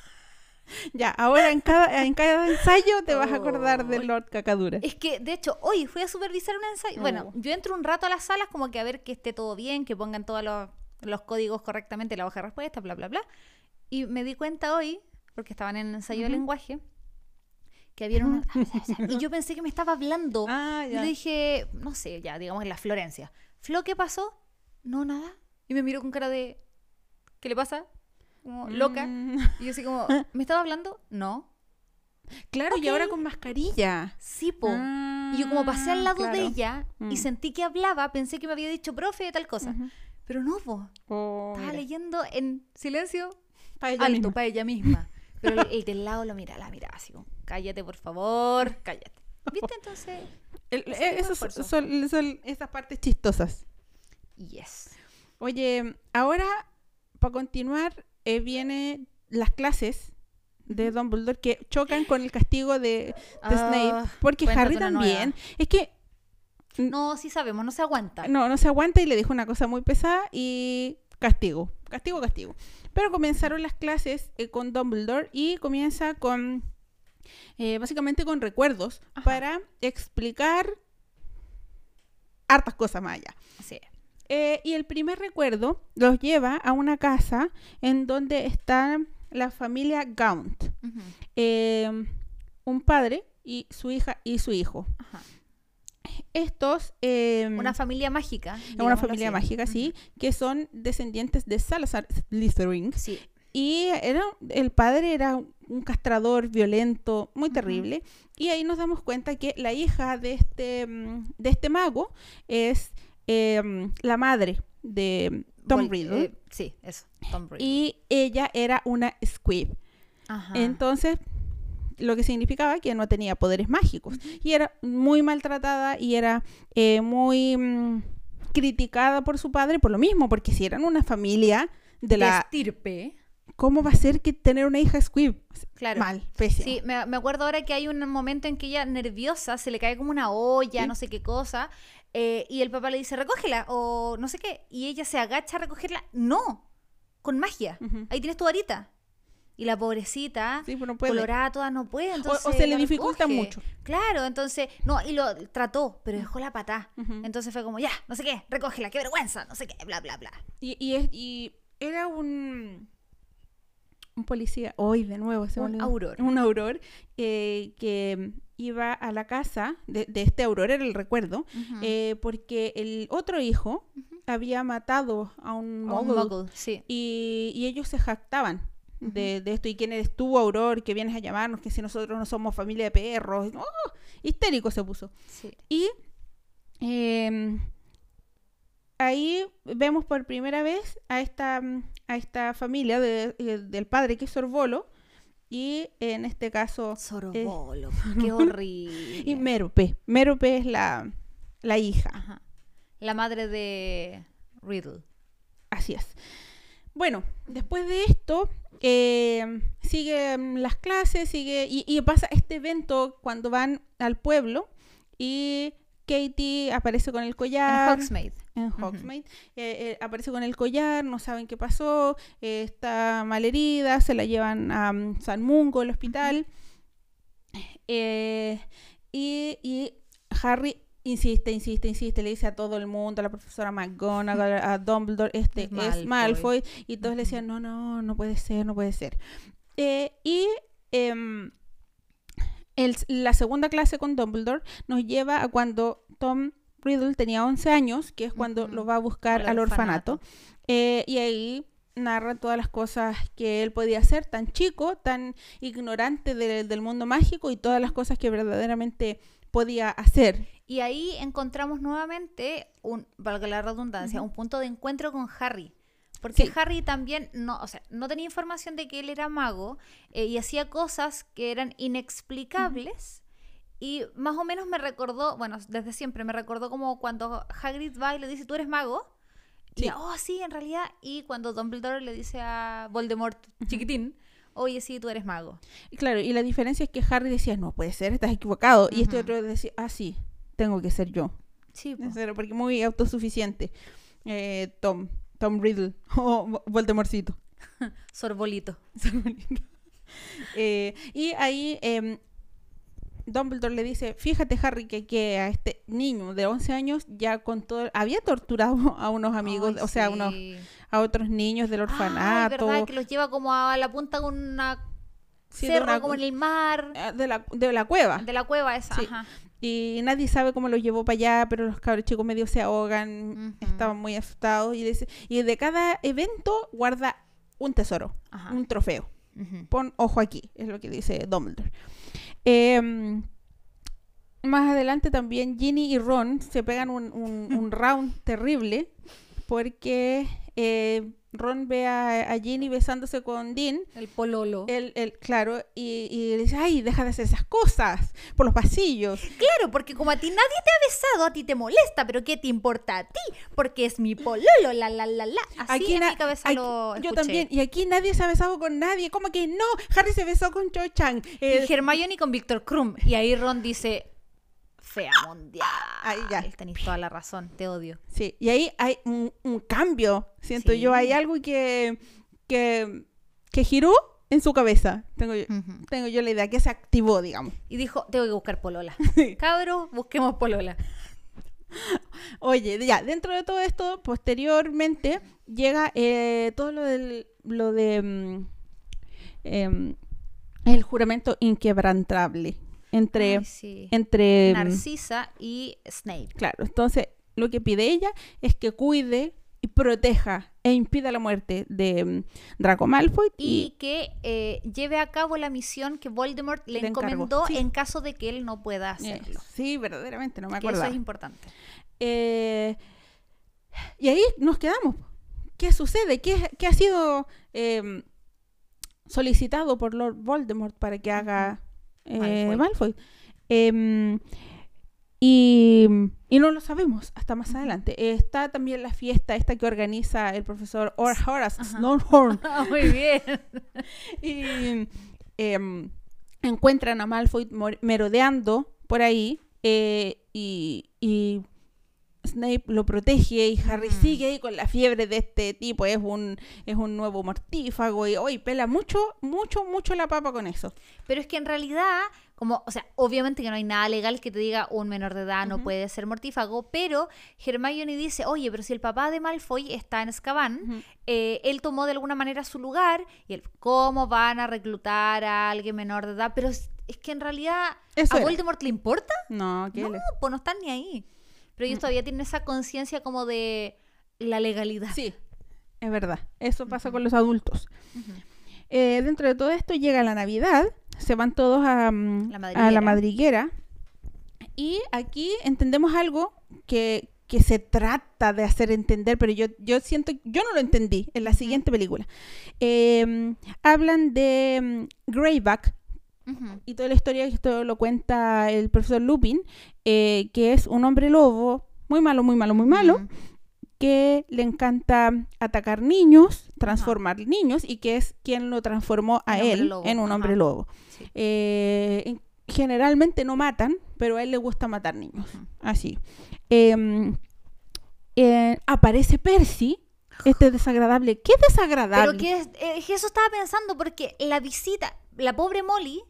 Ya, ahora en cada, en cada ensayo te vas a acordar del. Lord Cacadura. Es que, de hecho, hoy fui a supervisar un ensayo. Bueno, Oh. yo entro un rato a las salas como que a ver que esté todo bien, que pongan todos los, los códigos correctamente en la hoja de respuesta, bla, bla, bla. Y me di cuenta hoy, porque estaban en el ensayo de Ujú. lenguaje, que había una... y yo pensé que me estaba hablando. Ah, Y le dije, no sé, ya, digamos en la Florencia. Flo, ¿qué pasó? No, nada. Y me miró con cara de... ¿Qué le pasa? Como loca. Mm, Y yo así como, ¿me estaba hablando? No. Claro, y Ok. ahora con mascarilla. Sí, po. Y yo como pasé al lado de Ah, ella y Mm. sentí que hablaba, pensé que me había dicho profe tal cosa. Pero no, po. Oh, Estaba mira. leyendo en silencio Pa' ella alto para ella misma. Pero el, el del lado lo mira, la mira así como, cállate por favor, cállate. ¿Viste entonces? El- eh, esos son esas partes chistosas. Yes. Oye, ahora, para continuar, eh, vienen las clases de Dumbledore que chocan con el castigo de, de Snape. Ah, Porque Harry también. Es que No, sí sabemos, no se aguanta. no, no se aguanta y le dijo una cosa muy pesada y castigo. Castigo, castigo. Pero comenzaron las clases eh, con Dumbledore y comienza con. eh, básicamente con recuerdos Ajá. para explicar hartas cosas más allá. Sí. Eh, y el primer recuerdo los lleva a una casa en donde está la familia Gaunt. Eh, un padre y su hija y su hijo. Ajá. Estos... eh, Una familia mágica. una familia así. mágica, sí, que son descendientes de Salazar Slytherin. Sí. Y era, el padre era un castrador violento, muy terrible. Y ahí nos damos cuenta que la hija de este, mm, de este mago es eh, mm, la madre de Tom Riddle. eh, sí, eso. Tom Riddle. y ella era una squib. Ajá. Entonces, lo que significaba que no tenía poderes mágicos. Y era muy maltratada y era eh, muy mm, criticada por su padre por lo mismo, porque si eran una familia de De la... estirpe. ¿cómo va a ser que tener una hija Squib? Claro. Mal, pésimo. Sí, me, me acuerdo ahora que hay un momento en que ella, nerviosa, se le cae como una olla, Sí. no sé qué cosa, eh, y el papá le dice, recógela, o no sé qué, y ella se agacha a recogerla. No, con magia. Ahí tienes tu varita. Y la pobrecita, Sí, pero no puede. colorada toda, no puede. O- Entonces o se le dificulta recoge. mucho. Claro, entonces, no, y lo trató, pero dejó la patá. Entonces fue como, ya, no sé qué, recógela, qué vergüenza, no sé qué, bla, bla, bla. Y, y era un, un policía, hoy de nuevo, se Un auror. Un auror eh, que iba a la casa de, de este auror, era el recuerdo, eh, porque el otro hijo había matado a un mogul sí. y, y ellos se jactaban. De, de esto, y quién eres tú, Auror, que vienes a llamarnos, que si nosotros no somos familia de perros. ¡Oh! Histérico se puso. sí. Y eh, ahí vemos por primera vez a esta, mm, a esta familia de- eh, del padre que es Sorbolo y en este caso Sorobolo, qué horrible. y Mérope. Mérope es la, la hija, Ajá. La madre de Riddle. así es. Bueno, después de esto eh, sigue mm, las clases, sigue y, y pasa este evento cuando van al pueblo y Katie aparece con el En collar. Hogsmeade. En. Hogsmeade. Eh, eh, aparece con el collar, no saben qué pasó, eh, está malherida, se la llevan a mm, San Mungo, el hospital. Eh, y, y Harry insiste, insiste, insiste, le dice a todo el mundo, a la profesora McGonagall, a Dumbledore, este Es es Malfoy. Y todos le decían, no, no, no puede ser, no puede ser. Y em, el- la segunda clase con Dumbledore nos lleva a cuando Tom Riddle tenía 11 años, que es cuando lo va a buscar Al al orfanato. orfanato. Eh, y ahí narra todas las cosas que él podía hacer, tan chico, tan ignorante de- del mundo mágico y todas las cosas que verdaderamente podía hacer. Y ahí encontramos nuevamente, un, valga la redundancia, un punto de encuentro con Harry. Porque Sí. Harry también no, o sea, no tenía información de que él era mago eh, y hacía cosas que eran inexplicables. Y más o menos me recordó, bueno, desde siempre me recordó como cuando Hagrid va y le dice, ¿tú eres mago? Sí. Y, oh, sí, en realidad. Y cuando Dumbledore le dice a Voldemort, chiquitín, oye, sí, tú eres mago. Y claro, y la diferencia es que Harry decía, no puede ser, estás equivocado. Y este otro decía, ah, sí, tengo que ser yo. Sí, po. Porque muy autosuficiente. Eh, Tom, Tom Riddle, o Vo- Voldemortcito. sorbolito. Eh, y ahí em, Dumbledore le dice, fíjate Harry que, que a este niño de 11 años ya con todo, había torturado a unos amigos, Ay, o sea, a, unos, a otros niños del Ah, orfanato, verdad, que los lleva como a la punta de una sí, de, cerro, una- como en el mar, eh, de la, de la cueva. de la cueva esa. Sí. Ajá. Y nadie sabe cómo lo llevó para allá, pero los cabros chicos medio se ahogan, estaban muy asustados. Y, dice- y de cada evento guarda un tesoro, Ajá. un trofeo. Pon ojo aquí, es lo que dice Dumbledore. Em, más adelante también Ginny y Ron se pegan un, un- un round terrible porque eh, Ron ve a, a Ginny besándose con Dean, El pololo. él, él, claro, y, y le dice, ay, deja de hacer esas cosas por los pasillos. Claro, porque como a ti nadie te ha besado, a ti te molesta, pero ¿qué te importa a ti? Porque es mi pololo, la la la la. Así en na- mi cabeza aquí- lo yo escuché. también, y aquí nadie se ha besado con nadie, como que no, Harry se besó con Cho Chang. Y Hermione con Víctor Krum. Y ahí Ron dice, fea mundial. Ahí ya. Tenéis toda la razón, te odio. Sí, y ahí hay un, un cambio, siento yo, Sí. hay algo que, que, que giró en su cabeza, tengo yo, tengo yo la idea, que se activó, digamos. Y dijo, tengo que buscar polola. Cabros, busquemos polola. Oye, ya, dentro de todo esto, posteriormente, llega eh, todo lo, del, lo de mm, em, el juramento inquebrantable entre, Ay, sí. entre mm, Narcisa y Snape. Claro, entonces lo que pide ella es que cuide y proteja e impida la muerte de mm, Draco Malfoy Y y, que eh, lleve a cabo la misión que Voldemort le, encomendó sí. en caso de que él no pueda Eh, hacerlo. sí, verdaderamente, no me Que eso acuerdo. es importante. Eh, y ahí nos quedamos. ¿Qué sucede? ¿Qué, qué ha sido em, solicitado por Lord Voldemort para que haga Malfoy. Malfoy? Em, Y, y no lo sabemos hasta más adelante. Está también la fiesta esta que organiza el profesor Or Horace Ajá. Snowhorn. Ah, Muy bien. y em, encuentran a Malfoy merodeando por ahí eh, y, y Snape lo protege y Harry Mm. sigue ahí con la fiebre de este tipo, es un, es un nuevo mortífago y hoy pela mucho, mucho, mucho la papa con eso. Pero es que en realidad, como, o sea, obviamente que no hay nada legal que te diga un menor de edad no puede ser mortífago, pero Hermione dice, oye, pero si el papá de Malfoy está en Azkaban, eh, él tomó de alguna manera su lugar y él, ¿cómo van a reclutar a alguien menor de edad? Pero es, es que en realidad, Eso ¿a era. Voldemort le importa? No, ¿qué No, le- pues no están ni ahí. Pero Mm. ellos todavía tienen esa conciencia como de la legalidad. Sí, es verdad. Eso pasa con los adultos. Eh, dentro de todo esto llega la Navidad, se van todos a, mm, La a madriguera. la madriguera y aquí entendemos algo que, que se trata de hacer entender, pero yo, yo siento, yo no lo entendí en la siguiente película. Eh, hablan de mm, Greyback Y toda la historia, esto lo cuenta el profesor Lupin, eh, que es un hombre lobo muy malo, muy malo, muy malo Ujú. que le encanta atacar niños, transformar niños y que es quien lo transformó a hombre él lobo, en un hombre lobo. Sí. Eh, en- generalmente no matan, pero a él le gusta matar niños. Así. Em, eh, aparece Percy, este desagradable. ¿Qué desagradable? Pero que es, que eso estaba pensando porque la visita, la pobre Molly,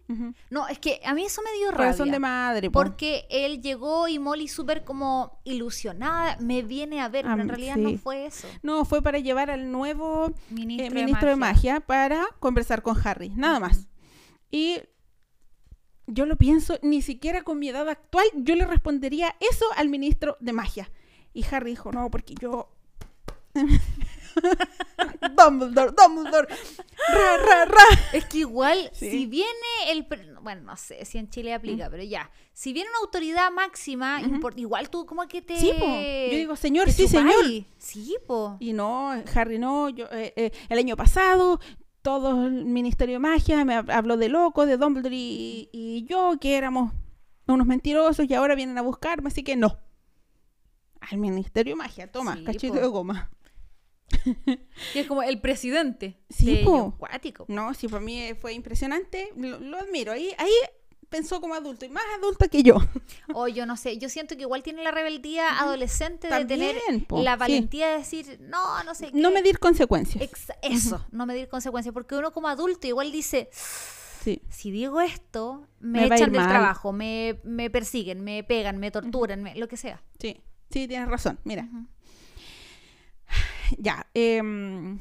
no, es que a mí eso me dio Corazón rabia. de madre. po. Porque él llegó y Molly súper como ilusionada, me viene a ver, pero en realidad sí. no fue eso. No, fue para llevar al nuevo Ministro, eh, ministro de, magia. para conversar con Harry, nada más. Y yo lo pienso, ni siquiera con mi edad actual, yo le respondería eso al ministro de magia. Y Harry dijo, no, porque yo... Dumbledore, Dumbledore, ra, ra, ra. Es que igual, Sí. si viene el... Bueno, no sé si en Chile aplica, pero ya. Si viene una autoridad máxima, igual tú como que te... Sí, po. Yo digo, señor, sí, señor. Sí, po. Y no, Harry no, yo, eh, eh, el año pasado todo el Ministerio de Magia me hab- habló de loco, de Dumbledore y, y yo, que éramos unos mentirosos y ahora vienen a buscarme, así que no. Al Ministerio de Magia, toma, Sí, cachito po. de goma. Y es como el presidente. Sí, po. cuático. No, sí, para mí eh, fue impresionante, lo, lo admiro. Ahí, ahí pensó como adulto y más adulto que yo. O yo no sé, yo siento que igual tiene la rebeldía adolescente de tener po, la sí. valentía de decir, no, no sé qué. No medir consecuencias. Ex- eso, no medir consecuencias, porque uno como adulto igual dice, Sí. si digo esto, me, echan del mal. trabajo, me, me persiguen, me pegan, me torturan, me- lo que sea. Sí, sí, tienes razón. Mira. ya. em,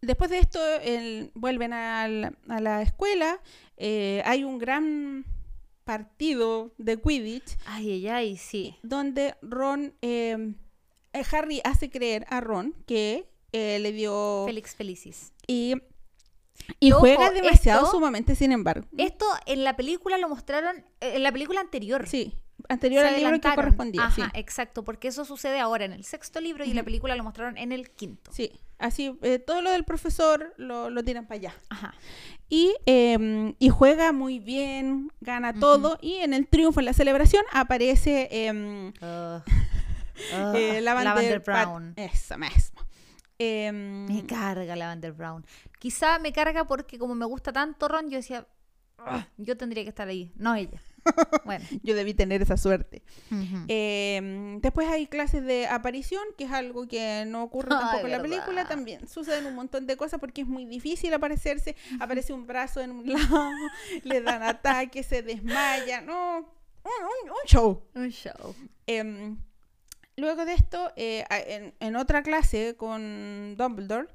después de esto, el- vuelven al- a la escuela. eh, hay un gran partido de Quidditch Ay, ay, ay, sí. donde Ron, em, eh, Harry hace creer a Ron que eh, le dio Félix Felicis. y, y Ojo, juega demasiado esto- sumamente, sin embargo. Esto en la película lo mostraron, en la película anterior. Sí, anterior Se al libro que correspondía. Ajá, sí. exacto, porque eso sucede ahora en el sexto libro y la película lo mostraron en el quinto. Sí, así eh, todo lo del profesor lo, lo tiran para allá. Ajá. Y, eh, y juega muy bien, gana todo. Y en el triunfo, en la celebración, aparece eh, Ugh. eh, Ugh, Lavender, Pat- Brown. Esa misma. Em, Me carga Lavender Brown. Quizá me carga porque como me gusta tanto Ron, yo decía, "Ugh, yo tendría que estar ahí, no ella. Bueno. yo debí tener esa suerte. Em, después hay clases de aparición, que es algo que no ocurre Ay, tampoco en la película. También suceden un montón de cosas porque es muy difícil aparecerse. Aparece un brazo en un lado, le dan ataque, se desmaya. No, un, un- un show. Un show. Em, luego de esto, eh, en otra clase con Dumbledore,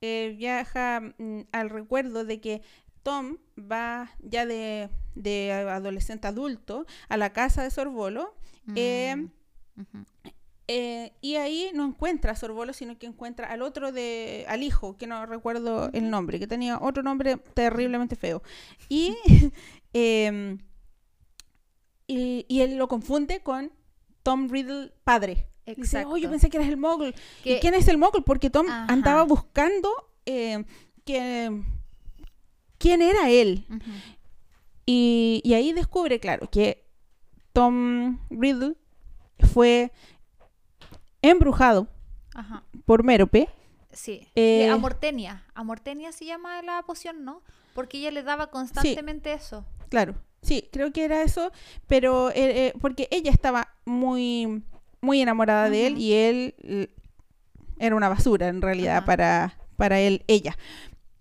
eh, viaja mm, al recuerdo de que Tom va ya de, de adolescente adulto a la casa de Sorbolo Eh, Mm. Ujú. eh, y ahí no encuentra a Sorbolo, sino que encuentra al otro de, al hijo, que no recuerdo el nombre, que tenía otro nombre terriblemente feo. Y, em, y, y él lo confunde con Tom Riddle padre. Dice, Exacto. oh, yo pensé que eras el mogul. ¿Y quién es el mogul? Porque Tom Ajá. andaba buscando eh, que, quién era él. Y, y ahí descubre, claro, que Tom Riddle fue embrujado Ajá. por Mérope. Sí. Eh, Amortenia. Amortenia se llama la poción, ¿no? Porque ella le daba constantemente eso. Claro, sí, creo que era eso, pero eh, eh, porque ella estaba muy, muy enamorada de él y él era una basura en realidad para, para él, ella.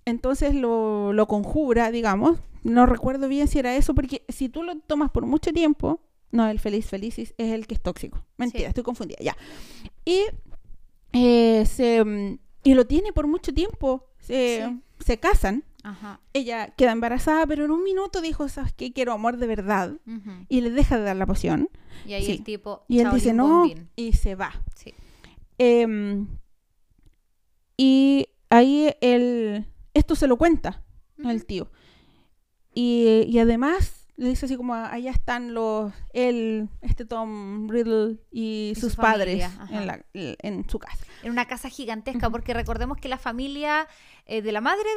Entonces lo, lo conjura, digamos. No recuerdo bien si era eso, porque si tú lo tomas por mucho tiempo, no, el feliz felicis es el que es tóxico. Mentira, Sí. estoy confundida, ya. Y, eh, se, mm, y lo tiene por mucho tiempo. Se, Sí. se casan Ajá. ella queda embarazada, pero en un minuto dijo, ¿sabes qué? Quiero amor de verdad. Y le deja de dar la poción. Y ahí Sí. el tipo. Y él dice, no, Bombín. y se va. Sí. Em, y ahí él, esto se lo cuenta el tío. Y, y además le dice así como, allá están los, él, este Tom Riddle y, Y sus su padres en, la- en su casa. En una casa gigantesca, porque recordemos que la familia eh, de la madre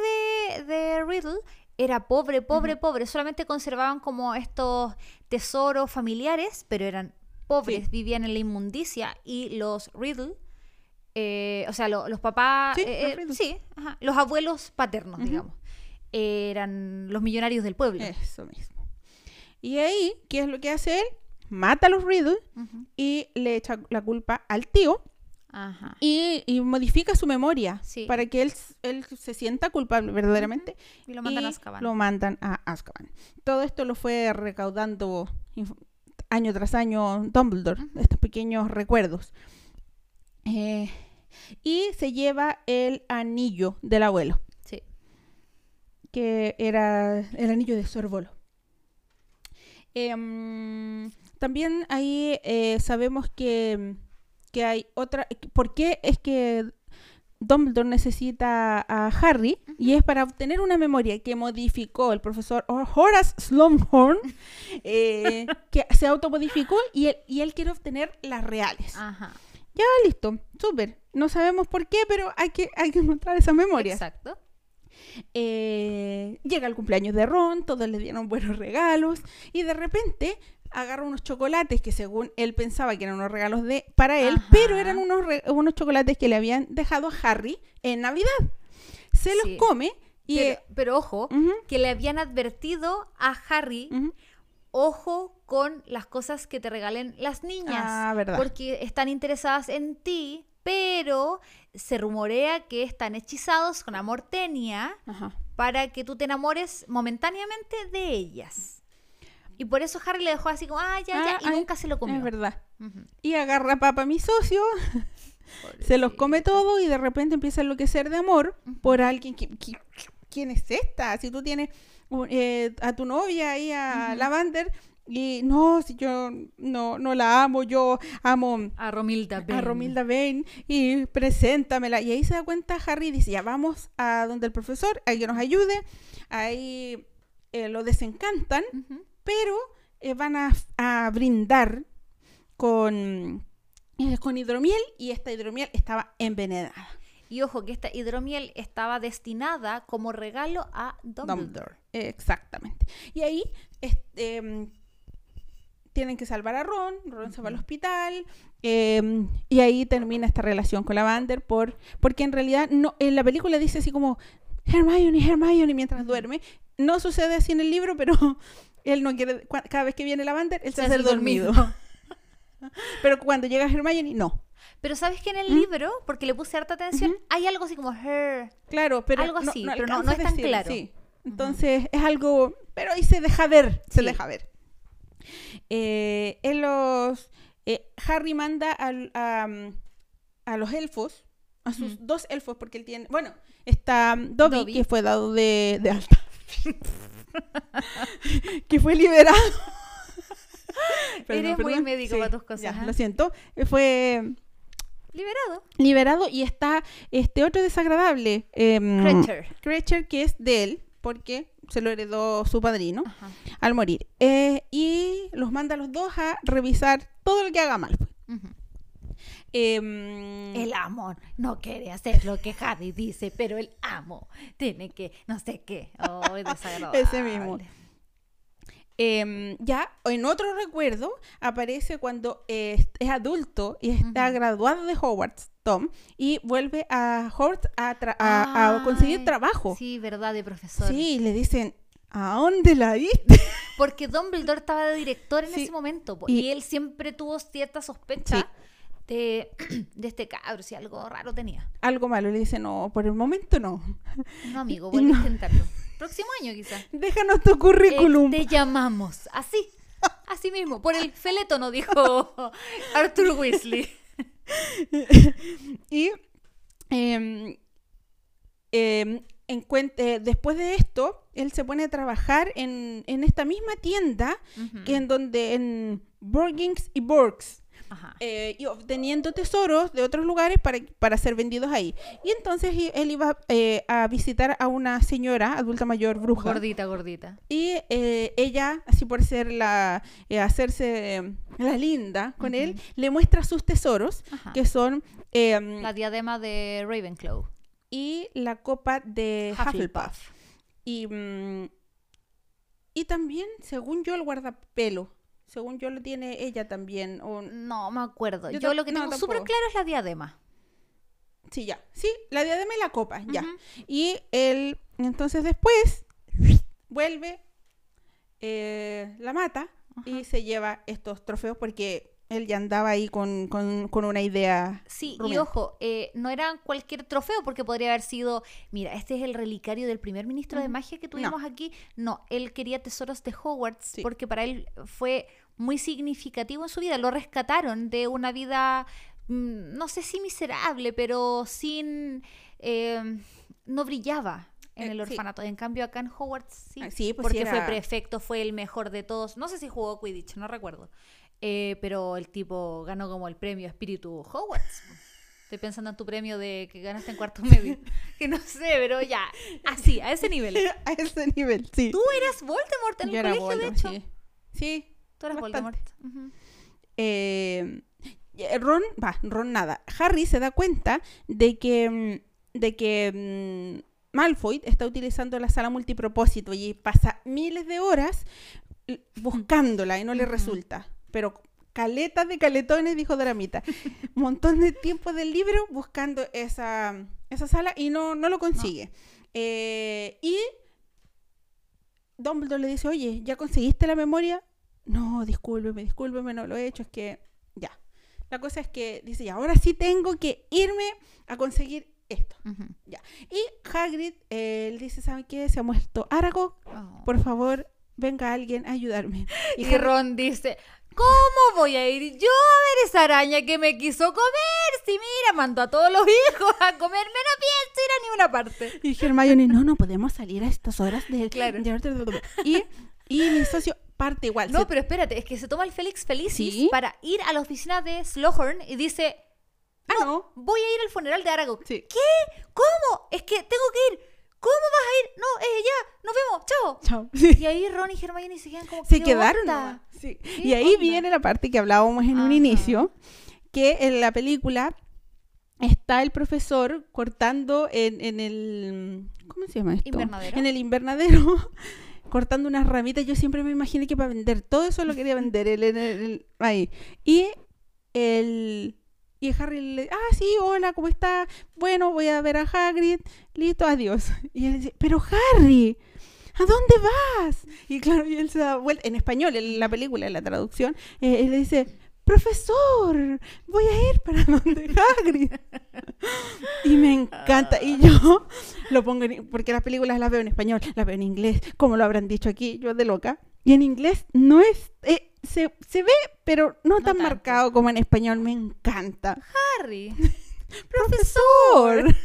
de, de Riddle era pobre, pobre, pobre. Solamente conservaban como estos tesoros familiares, pero eran pobres, Sí. vivían en la inmundicia. Y los Riddle, eh, o sea, lo- los papás, Sí, eh, los eh, Riddle. sí, ajá, los abuelos paternos, digamos, eran los millonarios del pueblo. Eso mismo. Y ahí, ¿qué es lo que hace él? Mata a los Riddle y le echa la culpa al tío Ajá. y, y modifica su memoria Sí. para que él, él se sienta culpable verdaderamente Y lo mandan y a Azkaban. lo mandan a Azkaban. Todo esto lo fue recaudando año tras año Dumbledore, estos pequeños recuerdos. Eh, y se lleva el anillo del abuelo, Sí. que era el anillo de Sorbolo. Em, también ahí eh, sabemos que, que hay otra... ¿Por qué es que Dumbledore necesita a Harry? Y es para obtener una memoria que modificó el profesor Horace Slughorn, eh, que se automodificó y él, y él quiere obtener las reales. Ajá. Ya, listo, súper. No sabemos por qué, pero hay que, hay que encontrar esas memorias. Exacto. Eh, llega el cumpleaños de Ron, todos le dieron buenos regalos y de repente agarra unos chocolates que según él pensaba que eran unos regalos de para él, Ajá. pero eran unos, unos chocolates que le habían dejado a Harry en Navidad. Se los come y... Pero, eh, pero ojo, que le habían advertido a Harry. Ojo con las cosas que te regalen las niñas. Ah, verdad. Porque están interesadas en ti, pero se rumorea que están hechizados con amortenia Ajá. para que tú te enamores momentáneamente de ellas. Y por eso Harry le dejó así como, ah, ya, ya, Ah, y ay, nunca se lo comió. Es verdad. Y agarra a Papa, mi socio, se los come todo y de repente empieza a enloquecer de amor por alguien que, que- ¿quién es esta? Si tú tienes eh, a tu novia ahí a. Lavander y no, si yo no, no la amo, yo amo A Romilda Benn. a Romilda Bain y preséntamela. Y ahí se da cuenta Harry y dice, ya vamos a donde el profesor, a que nos ayude. Ahí eh, lo desencantan, pero eh, van a, a brindar con, eh, con hidromiel y esta hidromiel estaba envenenada. Y ojo, que esta hidromiel estaba destinada como regalo a Dumbledore. Dumbledore. Exactamente. Y ahí este, em, tienen que salvar a Ron, Ron se va al hospital em, y ahí termina esta relación con Lavander por, porque en realidad no, en la película dice así como Hermione, Hermione mientras duerme. No sucede así en el libro, pero él no quiere, cada vez que viene Lavander, él se Se hace el dormido. pero cuando llega Hermione, no. Pero sabes que en el ¿Mm? libro, porque le puse harta atención, hay algo así como her. Claro, pero Algo así, pero no- alcanza no es tan decir, claro. sí. Entonces es algo, pero ahí se deja ver, se deja ver. Eh, en los eh, Harry manda al- a, mm, a los elfos, a sus dos elfos, porque él tiene, bueno, está mm, Dobby, Dobby. que fue dado de, de alta, que fue liberado. Eres muy médico para tus cosas, ya, ¿ah? Lo siento, eh, fue Liberado. liberado y está este otro desagradable. em, Creature. Creature, que es de él, porque se lo heredó su padrino Ajá. al morir. Eh, y los manda a los dos a revisar todo lo que haga mal. pues. Em, El amor no quiere hacer lo que Harry dice, pero el amo tiene que no sé qué. Oh. Ese mismo. Em, ya en otro recuerdo aparece cuando eh, es adulto y está graduado de Hogwarts, Tom, y vuelve a Hogwarts a, tra- a- a conseguir trabajo. Sí, verdad, de profesor. Sí, le dicen, ¿a dónde la diste? Porque Dumbledore estaba de director en Sí. ese momento po, Y- y, él siempre tuvo cierta sospecha Sí. de, de este cabro, si algo raro tenía. Algo malo, le dice, no, por el momento no. No, amigo, vuelve No. a intentarlo. Próximo año quizás. Déjanos tu currículum. te llamamos. Así. Así mismo. Por el felétono, dijo Arthur Weasley. Y em, em, eh, después de esto, él se pone a trabajar en, en esta misma tienda que en donde en Borgings y Borgs. Eh, y obteniendo tesoros de otros lugares para, para ser vendidos ahí. Y entonces él iba eh, a visitar a una señora adulta mayor bruja. Gordita, gordita. Y eh, ella, así por ser la, eh, hacerse eh, la linda con él, Ujú. le muestra sus tesoros, Ajá. que son em, La diadema de Ravenclaw. y la copa de Hufflepuff. Hufflepuff. Y, mm, y también, según yo, el guardapelo. Según yo lo tiene ella también. O, No me acuerdo. Yo lo que no, tengo súper claro es la diadema. sí, ya. Sí, la diadema y la copa, ya. Y él, entonces después, vuelve, eh, la mata y se lleva estos trofeos porque él ya andaba ahí con, con- con una idea. Sí, y ojo, eh, no era cualquier trofeo porque podría haber sido, mira, este es el relicario del primer ministro de magia que tuvimos aquí. No, él quería tesoros de Hogwarts Sí. porque para él fue muy significativo en su vida. Lo rescataron de una vida, mm, no sé si miserable, pero sin... eh, no brillaba en Eh, el sí. orfanato. En cambio, acá en Hogwarts sí. Ah, sí, pues sí porque fue prefecto, fue el mejor de todos. No sé si jugó Quidditch, no recuerdo. Eh, pero el tipo ganó como el premio Espíritu Hogwarts. Estoy pensando en tu premio de que ganaste en cuarto medio. que no sé, pero ya. Así, a ese nivel. a ese nivel, sí. Tú eras Voldemort en Yo el colegio, de hecho. sí. Sí, Tú eras. Voldemort. Eh, eh, Ron, va, Ron nada. Harry se da cuenta de que, mm, de que mm, Malfoy está utilizando la sala multipropósito y pasa miles de horas buscándola y no le resulta. Pero caletas de caletones, dijo Dramita. Montón de tiempo del libro buscando esa, esa sala y no, no lo consigue. Eh, y Dumbledore le dice, oye, ¿ya conseguiste la memoria? No, discúlpeme, discúlpeme, no lo he hecho, es que ya. La cosa es que dice, ya, ahora sí tengo que irme a conseguir esto. Ujú. Y Hagrid, eh, él dice, ¿saben qué? Se ha muerto Aragog, Oh. por favor, venga alguien a ayudarme. Y Harry- Ron dice, ¿cómo voy a ir yo a ver esa araña que me quiso comer? Si mira, mandó a todos los hijos a comerme, no pienso ir a ninguna parte. Y Hermione, no, no podemos salir a estas horas de... Claro. Y, y mi socio parte igual. No, se- pero espérate, es que se toma el Félix Felicis Sí. para ir a la oficina de Slughorn y dice, Ah, no. voy a ir al funeral de Aragog. Sí. ¿Qué? ¿Cómo? Es que tengo que ir. ¿Cómo vas a ir? No, eh, ya, nos vemos, chao. Chao. Sí. Y ahí Ron y Hermione se quedan como, Se ¿qué quedaron. onda? Sí. ¿Qué Y ahí onda? viene la parte que hablábamos en un Ajá. inicio, que en la película está el profesor cortando en, en el... ¿Cómo se llama esto? Invernadero. En el invernadero, cortando unas ramitas. Yo siempre me imaginé que para vender todo eso lo quería vender el- ahí. Y el... Y Harry le ah, sí, hola, ¿cómo está? Bueno, voy a ver a Hagrid. Listo, adiós. Y él dice, pero Harry, ¿a dónde vas? Y claro, y él se da vuelta, en español, en la película, en la traducción, eh, él dice, profesor, voy a ir para donde Hagrid. y me encanta. Y yo lo pongo, en, porque las películas las veo en español, las veo en inglés, como lo habrán dicho aquí, yo de loca. Y en inglés no es, eh, se, se ve, pero no, No tan tanto. marcado como en español, me encanta. Harry. ¡Profesor!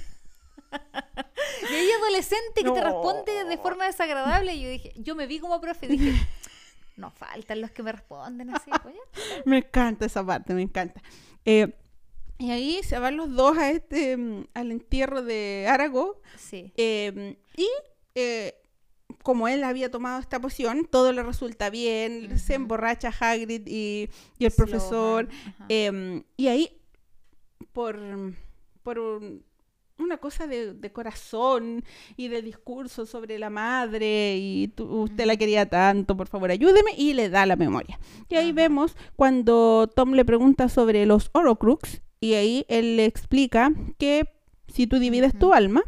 Y hay adolescente que te responde de forma desagradable. Y yo dije, yo me vi como profe. Dije, no faltan los que me responden así. pues. Me encanta esa parte, me encanta. Eh, y ahí se van los dos a este, mm, al entierro de Arago. Sí. eh, y eh, como él había tomado esta poción, todo le resulta bien. Se emborracha Hagrid y, y el profesor. Em, y ahí, por, por un- una cosa de, de corazón y de discurso sobre la madre y tú- usted la quería tanto, por favor ayúdeme y le da la memoria. Y ahí Ajá. vemos cuando Tom le pregunta sobre los Horocrux y ahí él le explica que si tú divides tu alma,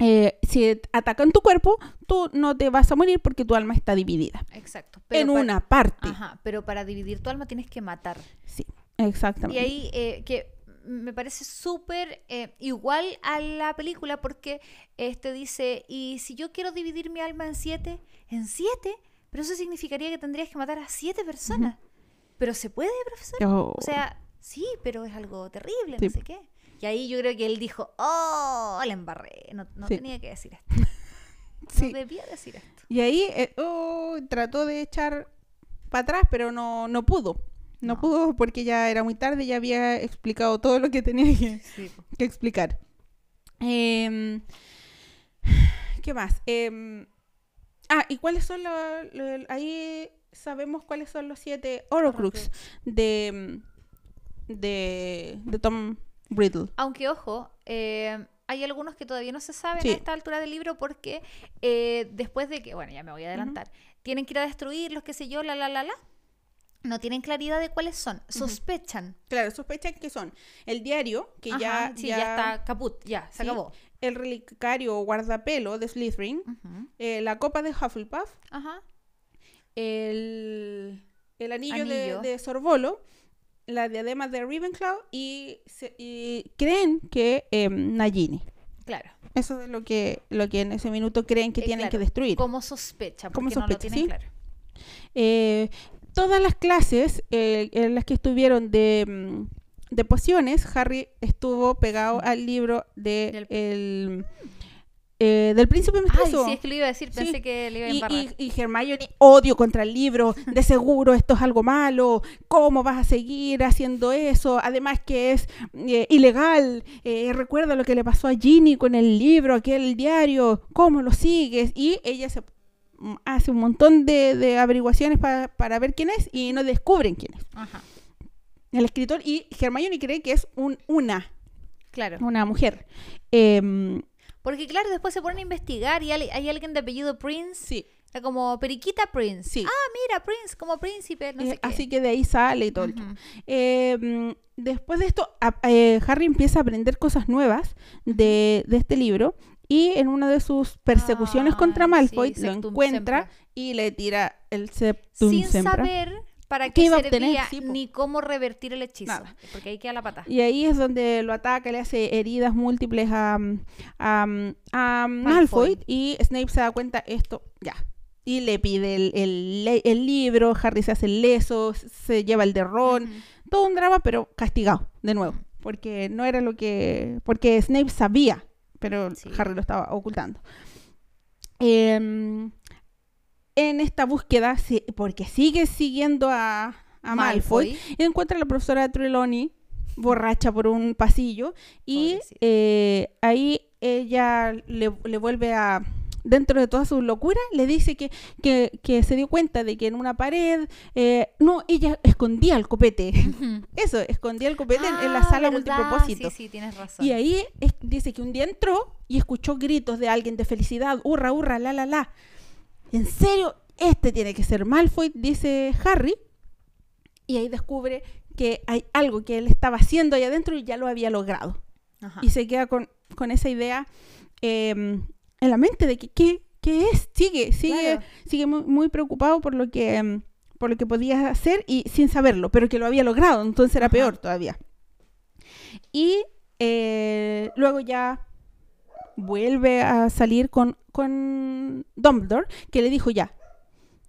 eh, si atacan tu cuerpo, tú no te vas a morir porque tu alma está dividida Exacto. en para- una parte. Ajá, pero para dividir tu alma tienes que matar. Sí, Y exactamente. ahí eh, que me parece súper eh, igual a la película porque este dice, y si yo quiero dividir mi alma en siete, en siete, pero eso significaría que tendrías que matar a siete personas. Pero se puede, profesor. Oh, O sea, sí, pero es algo terrible, Sí. no sé qué. Y ahí yo creo que él dijo, oh, la embarré, no, no Sí. tenía que decir esto. No debía decir esto. Y ahí eh, oh, trató de echar para atrás, pero no, no pudo. No, No. pudo porque ya era muy tarde, ya había explicado todo lo que tenía que, Sí, po. que explicar. Em, ¿Qué más? Em, ah, ¿y cuáles son los... ahí sabemos cuáles son los siete Horocrux de, de, de Tom Riddle. Aunque, ojo, eh, hay algunos que todavía no se saben Sí. a esta altura del libro porque eh, después de que, bueno, ya me voy a adelantar, tienen que ir a destruirlos, qué sé yo, la, la, la, la. No tienen claridad de cuáles son. Sospechan. Claro, sospechan que son el diario, que Ajá, ya, sí, ya, ya, está caput, ya, se Sí. acabó. el relicario o guardapelo de Slytherin, eh, la copa de Hufflepuff, Ajá. el, el anillo, de- Anillo. De, Sorbolo, la diadema de Ravenclaw y, se- y creen que eh, Nagini. Claro. Eso es lo que, lo que en ese minuto creen que Eh, tienen claro, que destruir. Como sospechan, Como porque no lo sospecha, tienen ¿sí? claro. Eh, todas las clases eh, en las que estuvieron de, mm, de pociones, Harry estuvo pegado al libro de Del- el, eh, del príncipe Ay, mestizo. sí, es que lo iba a decir, Sí. pensé que le iba a Y, embarrar. y, y Hermione, odio contra el libro, de seguro esto es algo malo, ¿cómo vas a seguir haciendo eso? Además que es eh, ilegal, eh, recuerda lo que le pasó a Ginny con el libro, aquel diario, ¿cómo lo sigues? Y ella se hace un montón de, de averiguaciones pa- para ver quién es y no descubren quién es. Ajá. El escritor y Hermione cree que es un, una, Claro. una mujer. Em, Porque claro, después se ponen a investigar y hay, hay alguien de apellido Prince, sí, era como Periquita Prince. Sí. Ah, mira, Prince, como príncipe, no eh, sé qué. así que de ahí sale y todo Ujú. Eh, mm, después de esto, a- eh, Harry empieza a aprender cosas nuevas de, de este libro y en una de sus persecuciones Ay, contra Malfoy sí, lo encuentra Sempra. y le tira el Septum Sin Sempra. saber para ¿Qué iba a servía? Sí, ni cómo revertir el hechizo. Nada. Porque ahí queda la pata. Y ahí es donde lo ataca, le hace heridas múltiples a, a, a Malfoy y Snape se da cuenta esto, ya. Y le pide el, el el libro, Harry se hace el leso, se lleva el de Ron, Ujú. todo un drama, pero castigado, de nuevo, porque no era lo que, porque Snape sabía, pero Sí. Harry lo estaba ocultando. Em, en esta búsqueda, porque sigue siguiendo a, a Malfoy, encuentra a la profesora Trelawney borracha por un pasillo y eh, ahí ella le, le vuelve a dentro de toda su locura le dice que, que, que se dio cuenta de que en una pared eh, no ella escondía el copete eso escondía el copete en- en la Ah, sala ¿verdad? multipropósito Sí, sí, tienes razón. y ahí es- dice que un día entró y escuchó gritos de alguien de felicidad, hurra, hurra, la, la, la. En serio, este tiene que ser Malfoy, dice Harry. Y ahí descubre que hay algo que él estaba haciendo ahí adentro y ya lo había logrado. Ajá. Y se queda con, con esa idea eh, en la mente de que ¿qué, qué es? Sigue, sigue, Claro. sigue muy, muy preocupado por lo que em, por lo que podía hacer y sin saberlo, pero que lo había logrado, entonces era Ajá. peor todavía. Y eh, luego ya vuelve a salir con, con Dumbledore, que le dijo ya,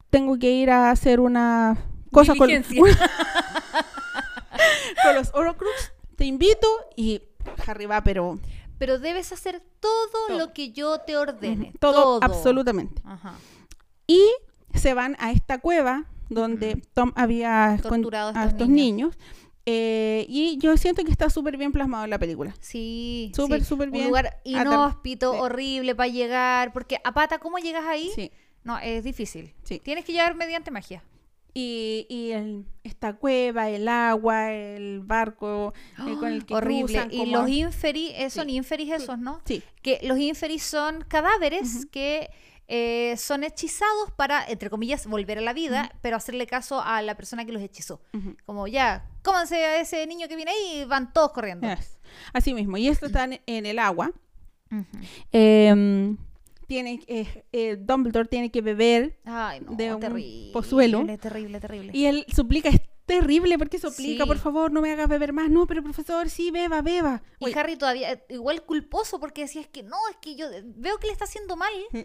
tengo que ir a hacer una cosa con, los Horcrux, te invito y Harry va, pero Pero debes hacer todo, Todo. lo que yo te ordene. ujú, todo, absolutamente. Ajá. Y se van a esta cueva donde. Tom había Torturado a estos estos niños. eh, y yo siento que está súper bien plasmado en la película. Sí. Súper, sí. súper bien Un lugar inhóspito, sí. horrible para llegar. Porque a pata, ¿cómo llegas ahí? Sí. No, es difícil. Sí. Tienes que llegar mediante magia. Y, y el- esta cueva, el agua, el barco eh, con el que Horrible. cruzan Y como- los inferis, eh, son Sí. inferis esos, ¿no? Sí, Que los inferis son cadáveres que eh, son hechizados para, entre comillas, volver a la vida, pero hacerle caso a la persona que los hechizó. Como ya, cómanse a ese niño que viene ahí y van todos corriendo. Así mismo. Y esto está en, el agua. Tiene, eh, eh, Dumbledore tiene que beber Ay, no, de un terrible. pozuelo. Terrible, terrible. y él suplica, es terrible porque suplica, Sí. por favor, no me hagas beber más. No, pero profesor, sí, beba, beba. Y Harry todavía, eh, igual culposo, porque decía, es que no, es que yo veo que le está haciendo mal, Mm.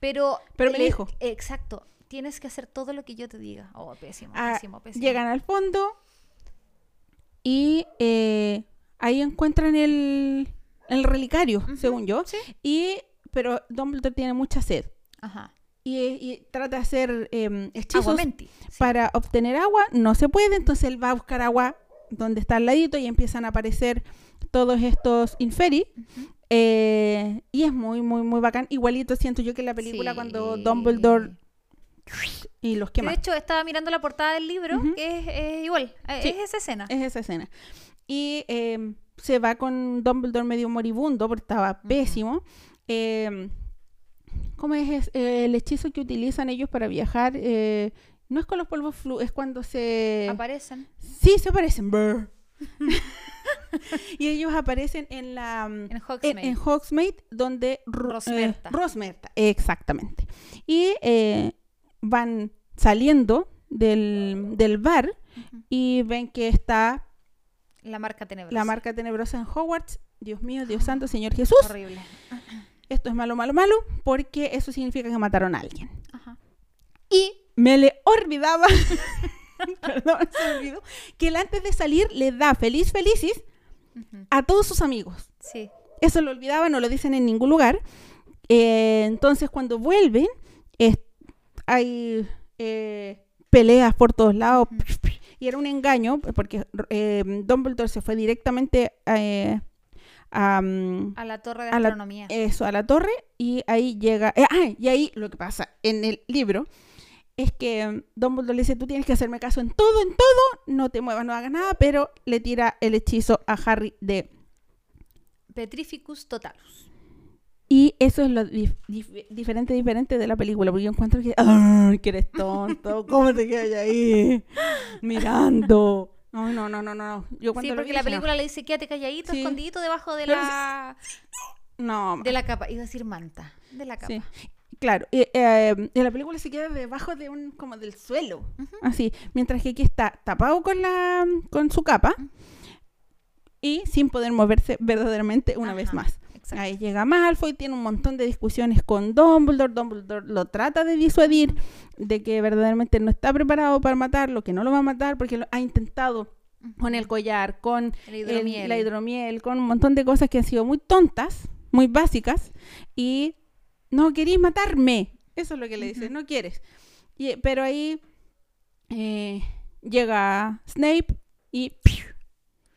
pero... Pero me le- dijo. Exacto, tienes que hacer todo lo que yo te diga. Oh, pésimo, ah, pésimo, pésimo. llegan al fondo y eh, ahí encuentran el, el relicario, según yo. Sí. Y, pero Dumbledore tiene mucha sed. Ajá. Y, y trata de hacer em, hechizos Aguamenti. sí. para obtener agua, no se puede, entonces él va a buscar agua donde está al ladito y empiezan a aparecer todos estos inferi. Ujú. eh, y es muy, muy, muy bacán. Igualito siento yo que en la película cuando Sí. y los Que quema. de hecho, estaba mirando la portada del libro, Ujú. que es, es igual, eh, Sí. es esa escena. Es esa escena. Y em, se va con Dumbledore medio moribundo porque estaba Ujú. pésimo. Em, ¿Cómo es, eh, el hechizo que utilizan ellos para viajar? Eh, no es con los polvos flu, es cuando se... Aparecen Sí, se aparecen. y ellos aparecen en la... mm, en En, Hogsmeade. en Hogsmeade, donde... Ro- Rosmerta. eh, Rosmerta, exactamente. Y van saliendo del, del bar y ven que está La marca tenebrosa. la marca tenebrosa en Hogwarts. Dios mío, Dios santo, Señor Jesús. Horrible. Esto es malo, malo, malo, porque eso significa que mataron a alguien. Ajá. Y me le olvidaba, perdón, se me olvidó, que él antes de salir le da feliz felicis Ujú. a todos sus amigos. Sí. Eso lo olvidaba, no lo dicen en ningún lugar. Eh, entonces, cuando vuelven, hay eh, peleas por todos lados. Y era un engaño, porque eh, Dumbledore se fue directamente a, A la torre de A la- astronomía. eso, a la torre y ahí llega... eh, ah, y ahí lo que pasa en el libro es que mm, Dumbledore le dice, tú tienes que hacerme caso en todo, en todo, no te muevas, no hagas nada, pero le tira el hechizo a Harry de Petrificus totalus. Y eso es lo dif- dif- diferente, diferente de la película, porque yo encuentro que, ¡ay, que eres tonto! ¿Cómo te quedas ahí mirando? No, no, no, no, no. Yo cuando Sí, porque vi la no. película le dice quédate calladito, Sí. escondidito debajo de la, No, de la capa. Iba a decir manta. De la capa. sí. Claro, eh, eh, en la película se queda debajo de un, como del suelo, así, mientras que aquí está tapado con la, con su capa y sin poder moverse verdaderamente una vez más. Exacto. Ahí llega Malfoy, tiene un montón de discusiones con Dumbledore. Dumbledore lo trata de disuadir de que verdaderamente no está preparado para matarlo, que no lo va a matar porque lo ha intentado con el collar, con El el- hidromiel. la hidromiel, con un montón de cosas que han sido muy tontas, muy básicas y no queréis matarme. Eso es lo que le dice, no quieres. Y- pero ahí eh, llega Snape y ¡piu!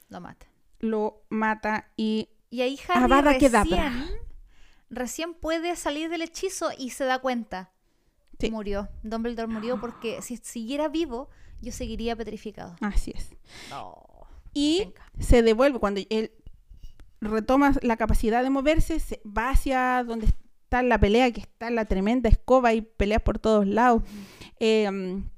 Lo mata. lo mata y Y ahí Harry Avada recién, recién puede salir del hechizo y se da cuenta. Sí. Murió. Dumbledore murió porque si siguiera vivo, yo seguiría petrificado. así es. No. Y Venga. se devuelve cuando él retoma la capacidad de moverse, se va hacia donde está la pelea, que está la tremenda escoba y peleas por todos lados. Em,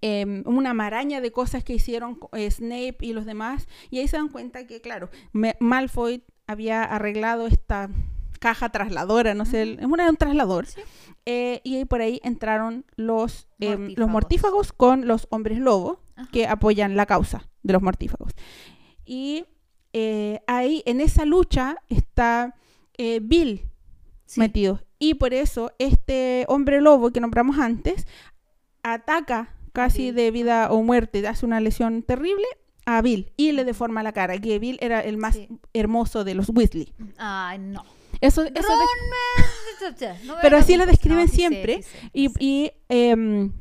em, una maraña de cosas que hicieron eh, Snape y los demás. Y ahí se dan cuenta que, claro, Me- Malfoy había arreglado esta caja trasladora, no sé, es una- un traslador. Sí. Eh, y ahí por ahí entraron los, em, los Mortífagos. mortífagos con los hombres lobo Ajá. que apoyan la causa de los mortífagos. Y eh, ahí, en esa lucha, está eh, Bill Sí. metido. Y por eso este hombre lobo que nombramos antes ataca casi de vida o muerte, hace una lesión terrible a Bill y le deforma la cara, que Bill era el más Sí. hermoso de los Weasley. Ay, no. Eso, eso de- no Pero así lo describen No, siempre, sí y, y, em,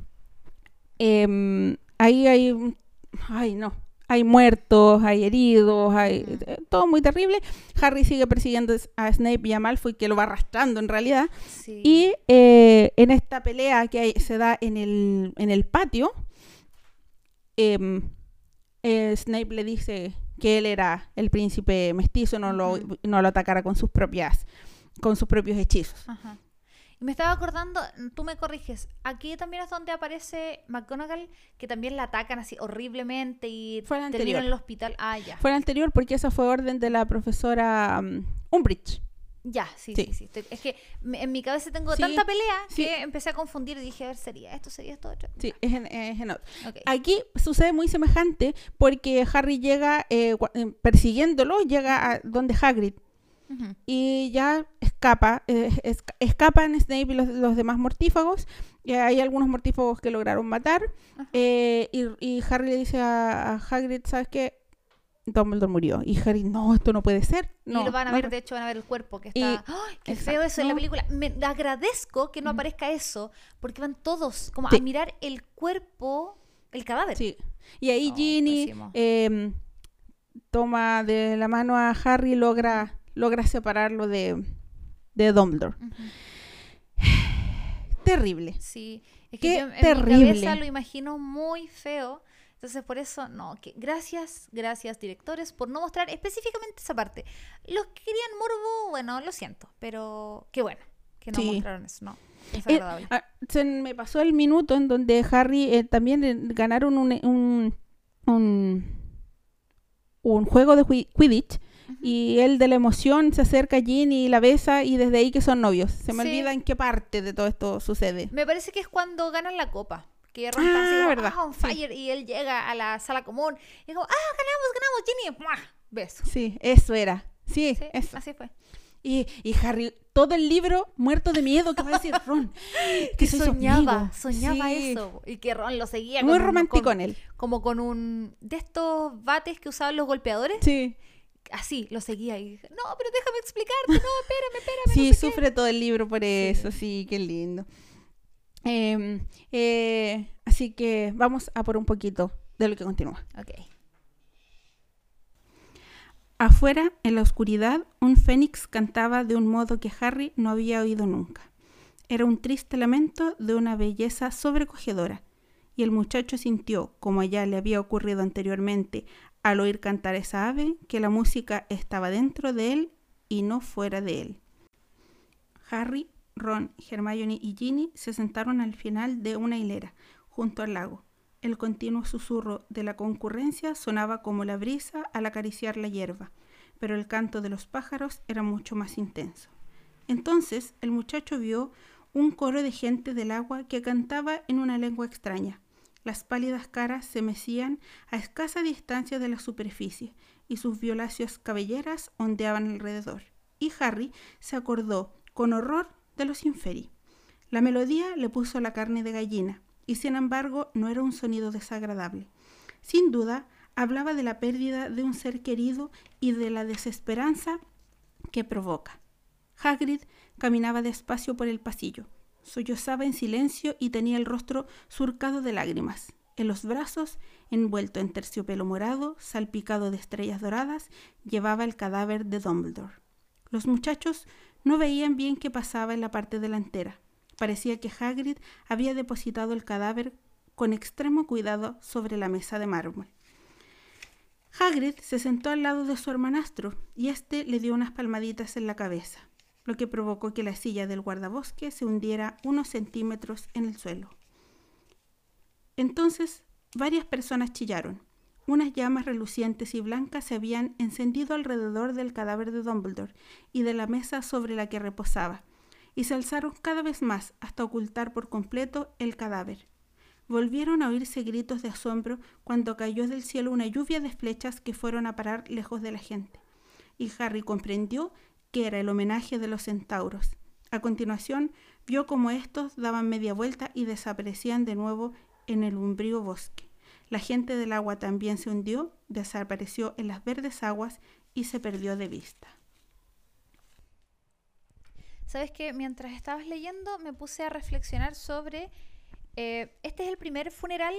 ahí hay, ay no, hay muertos, hay heridos, hay Ujú. eh, todo muy terrible. Harry sigue persiguiendo a Snape y a Malfoy, que lo va arrastrando en realidad. Sí. Y eh, en esta pelea que hay- se da en el, en el patio, em, eh, Snape le dice que él era el príncipe mestizo, no, lo, no lo atacara con sus propias, con sus propios hechizos. Ajá. Y me estaba acordando, tú me corriges, aquí también es donde aparece McGonagall, que también la atacan así horriblemente y Fue termina en el hospital. Ah, ya. Fue el anterior porque esa fue orden de la profesora um, Umbridge. Ya, sí, Sí. sí, sí. Estoy- es que en mi cabeza tengo Sí, tanta pelea sí. que empecé a confundir y dije, a ver, sería esto, sería esto, otro. Sí, es en, es en otro. Ok. Aquí sucede muy semejante porque Harry llega eh, eh, persiguiéndolo, llega a donde Hagrid Y ya escapa, eh, es- escapan Snape y los, los demás mortífagos. Y hay algunos mortífagos que lograron matar. Eh, y, y Harry le dice a, a Hagrid, ¿sabes qué? Dumbledore murió. Y Harry, no, esto no puede ser. No, y lo van a no ver, de hecho, van a ver el cuerpo que Y- está. ¡Ay, qué exacto. feo eso en la película! Me agradezco que no aparezca eso, porque van todos como Sí. a mirar el cuerpo, el cadáver. Sí. Y ahí No, Ginny em, toma de la mano a Harry y logra, logra separarlo de, de Dumbledore. Terrible. Sí, es Qué que yo en mi terrible. cabeza lo imagino muy feo. Entonces, por eso, no, que gracias, gracias, directores, por no mostrar específicamente esa parte. Los que querían morbo, bueno, lo siento, pero qué bueno que no Sí. mostraron eso, no. Es Eh, agradable. ah, se me pasó el minuto en donde Harry eh, también eh, ganaron un, un, un, un juego de Qui- Y él de la emoción se acerca a Ginny y la besa y desde ahí que son novios. Se me Sí. olvida en qué parte de todo esto sucede. Me parece que es cuando ganan la copa. Que Ron Ah, está así verdad, "Ah, on sí. fire", y él llega a la sala común y es como, ah, ganamos, ganamos, Ginny. ¡Mua! Beso. Sí, eso era. Sí, Sí, eso. así fue. Y, y Harry, todo el libro muerto de miedo, ¿qué va a decir Ron? Que soñaba, soñaba Sí. eso. Y que Ron lo seguía. Muy un- romántico con- en él. Como con un... De estos bates que usaban los golpeadores. Sí, Así, lo seguía y dije, no, pero déjame explicarte, no, espérame, espérame. sí no sé qué". sufre todo el libro por eso, sí, qué lindo. Em, eh, así que vamos a por un poquito de lo que continúa. Ok. Afuera, en la oscuridad, un fénix cantaba de un modo que Harry no había oído nunca. Era un triste lamento de una belleza sobrecogedora, y el muchacho sintió, como ya le había ocurrido anteriormente al oír cantar esa ave, que la música estaba dentro de él y no fuera de él. Harry, Ron, Hermione y Ginny se sentaron al final de una hilera, junto al lago. El continuo susurro de la concurrencia sonaba como la brisa al acariciar la hierba, pero el canto de los pájaros era mucho más intenso. Entonces el muchacho vio un coro de gente del agua que cantaba en una lengua extraña. Las pálidas caras se mecían a escasa distancia de la superficie y sus violáceas cabelleras ondeaban alrededor. Y Harry se acordó con horror de los inferi. La melodía le puso la carne de gallina, y sin embargo no era un sonido desagradable. Sin duda, hablaba de la pérdida de un ser querido y de la desesperanza que provoca. Hagrid caminaba despacio por el pasillo, sollozaba en silencio y tenía el rostro surcado de lágrimas. En los brazos, envuelto en terciopelo morado, salpicado de estrellas doradas, llevaba el cadáver de Dumbledore. Los muchachos no veían bien qué pasaba en la parte delantera. Parecía que Hagrid había depositado el cadáver con extremo cuidado sobre la mesa de mármol. Hagrid se sentó al lado de su hermanastro y éste le dio unas palmaditas en la cabeza, lo que provocó que la silla del guardabosque se hundiera unos centímetros en el suelo. Entonces varias personas chillaron. Unas llamas relucientes y blancas se habían encendido alrededor del cadáver de Dumbledore y de la mesa sobre la que reposaba, y se alzaron cada vez más hasta ocultar por completo el cadáver. Volvieron a oírse gritos de asombro cuando cayó del cielo una lluvia de flechas que fueron a parar lejos de la gente, y Harry comprendió que era el homenaje de los centauros. A continuación, vio cómo estos daban media vuelta y desaparecían de nuevo en el umbrío bosque. La gente del agua también se hundió, desapareció en las verdes aguas y se perdió de vista. ¿Sabes qué? Mientras estabas leyendo me puse a reflexionar sobre... eh, este es el primer funeral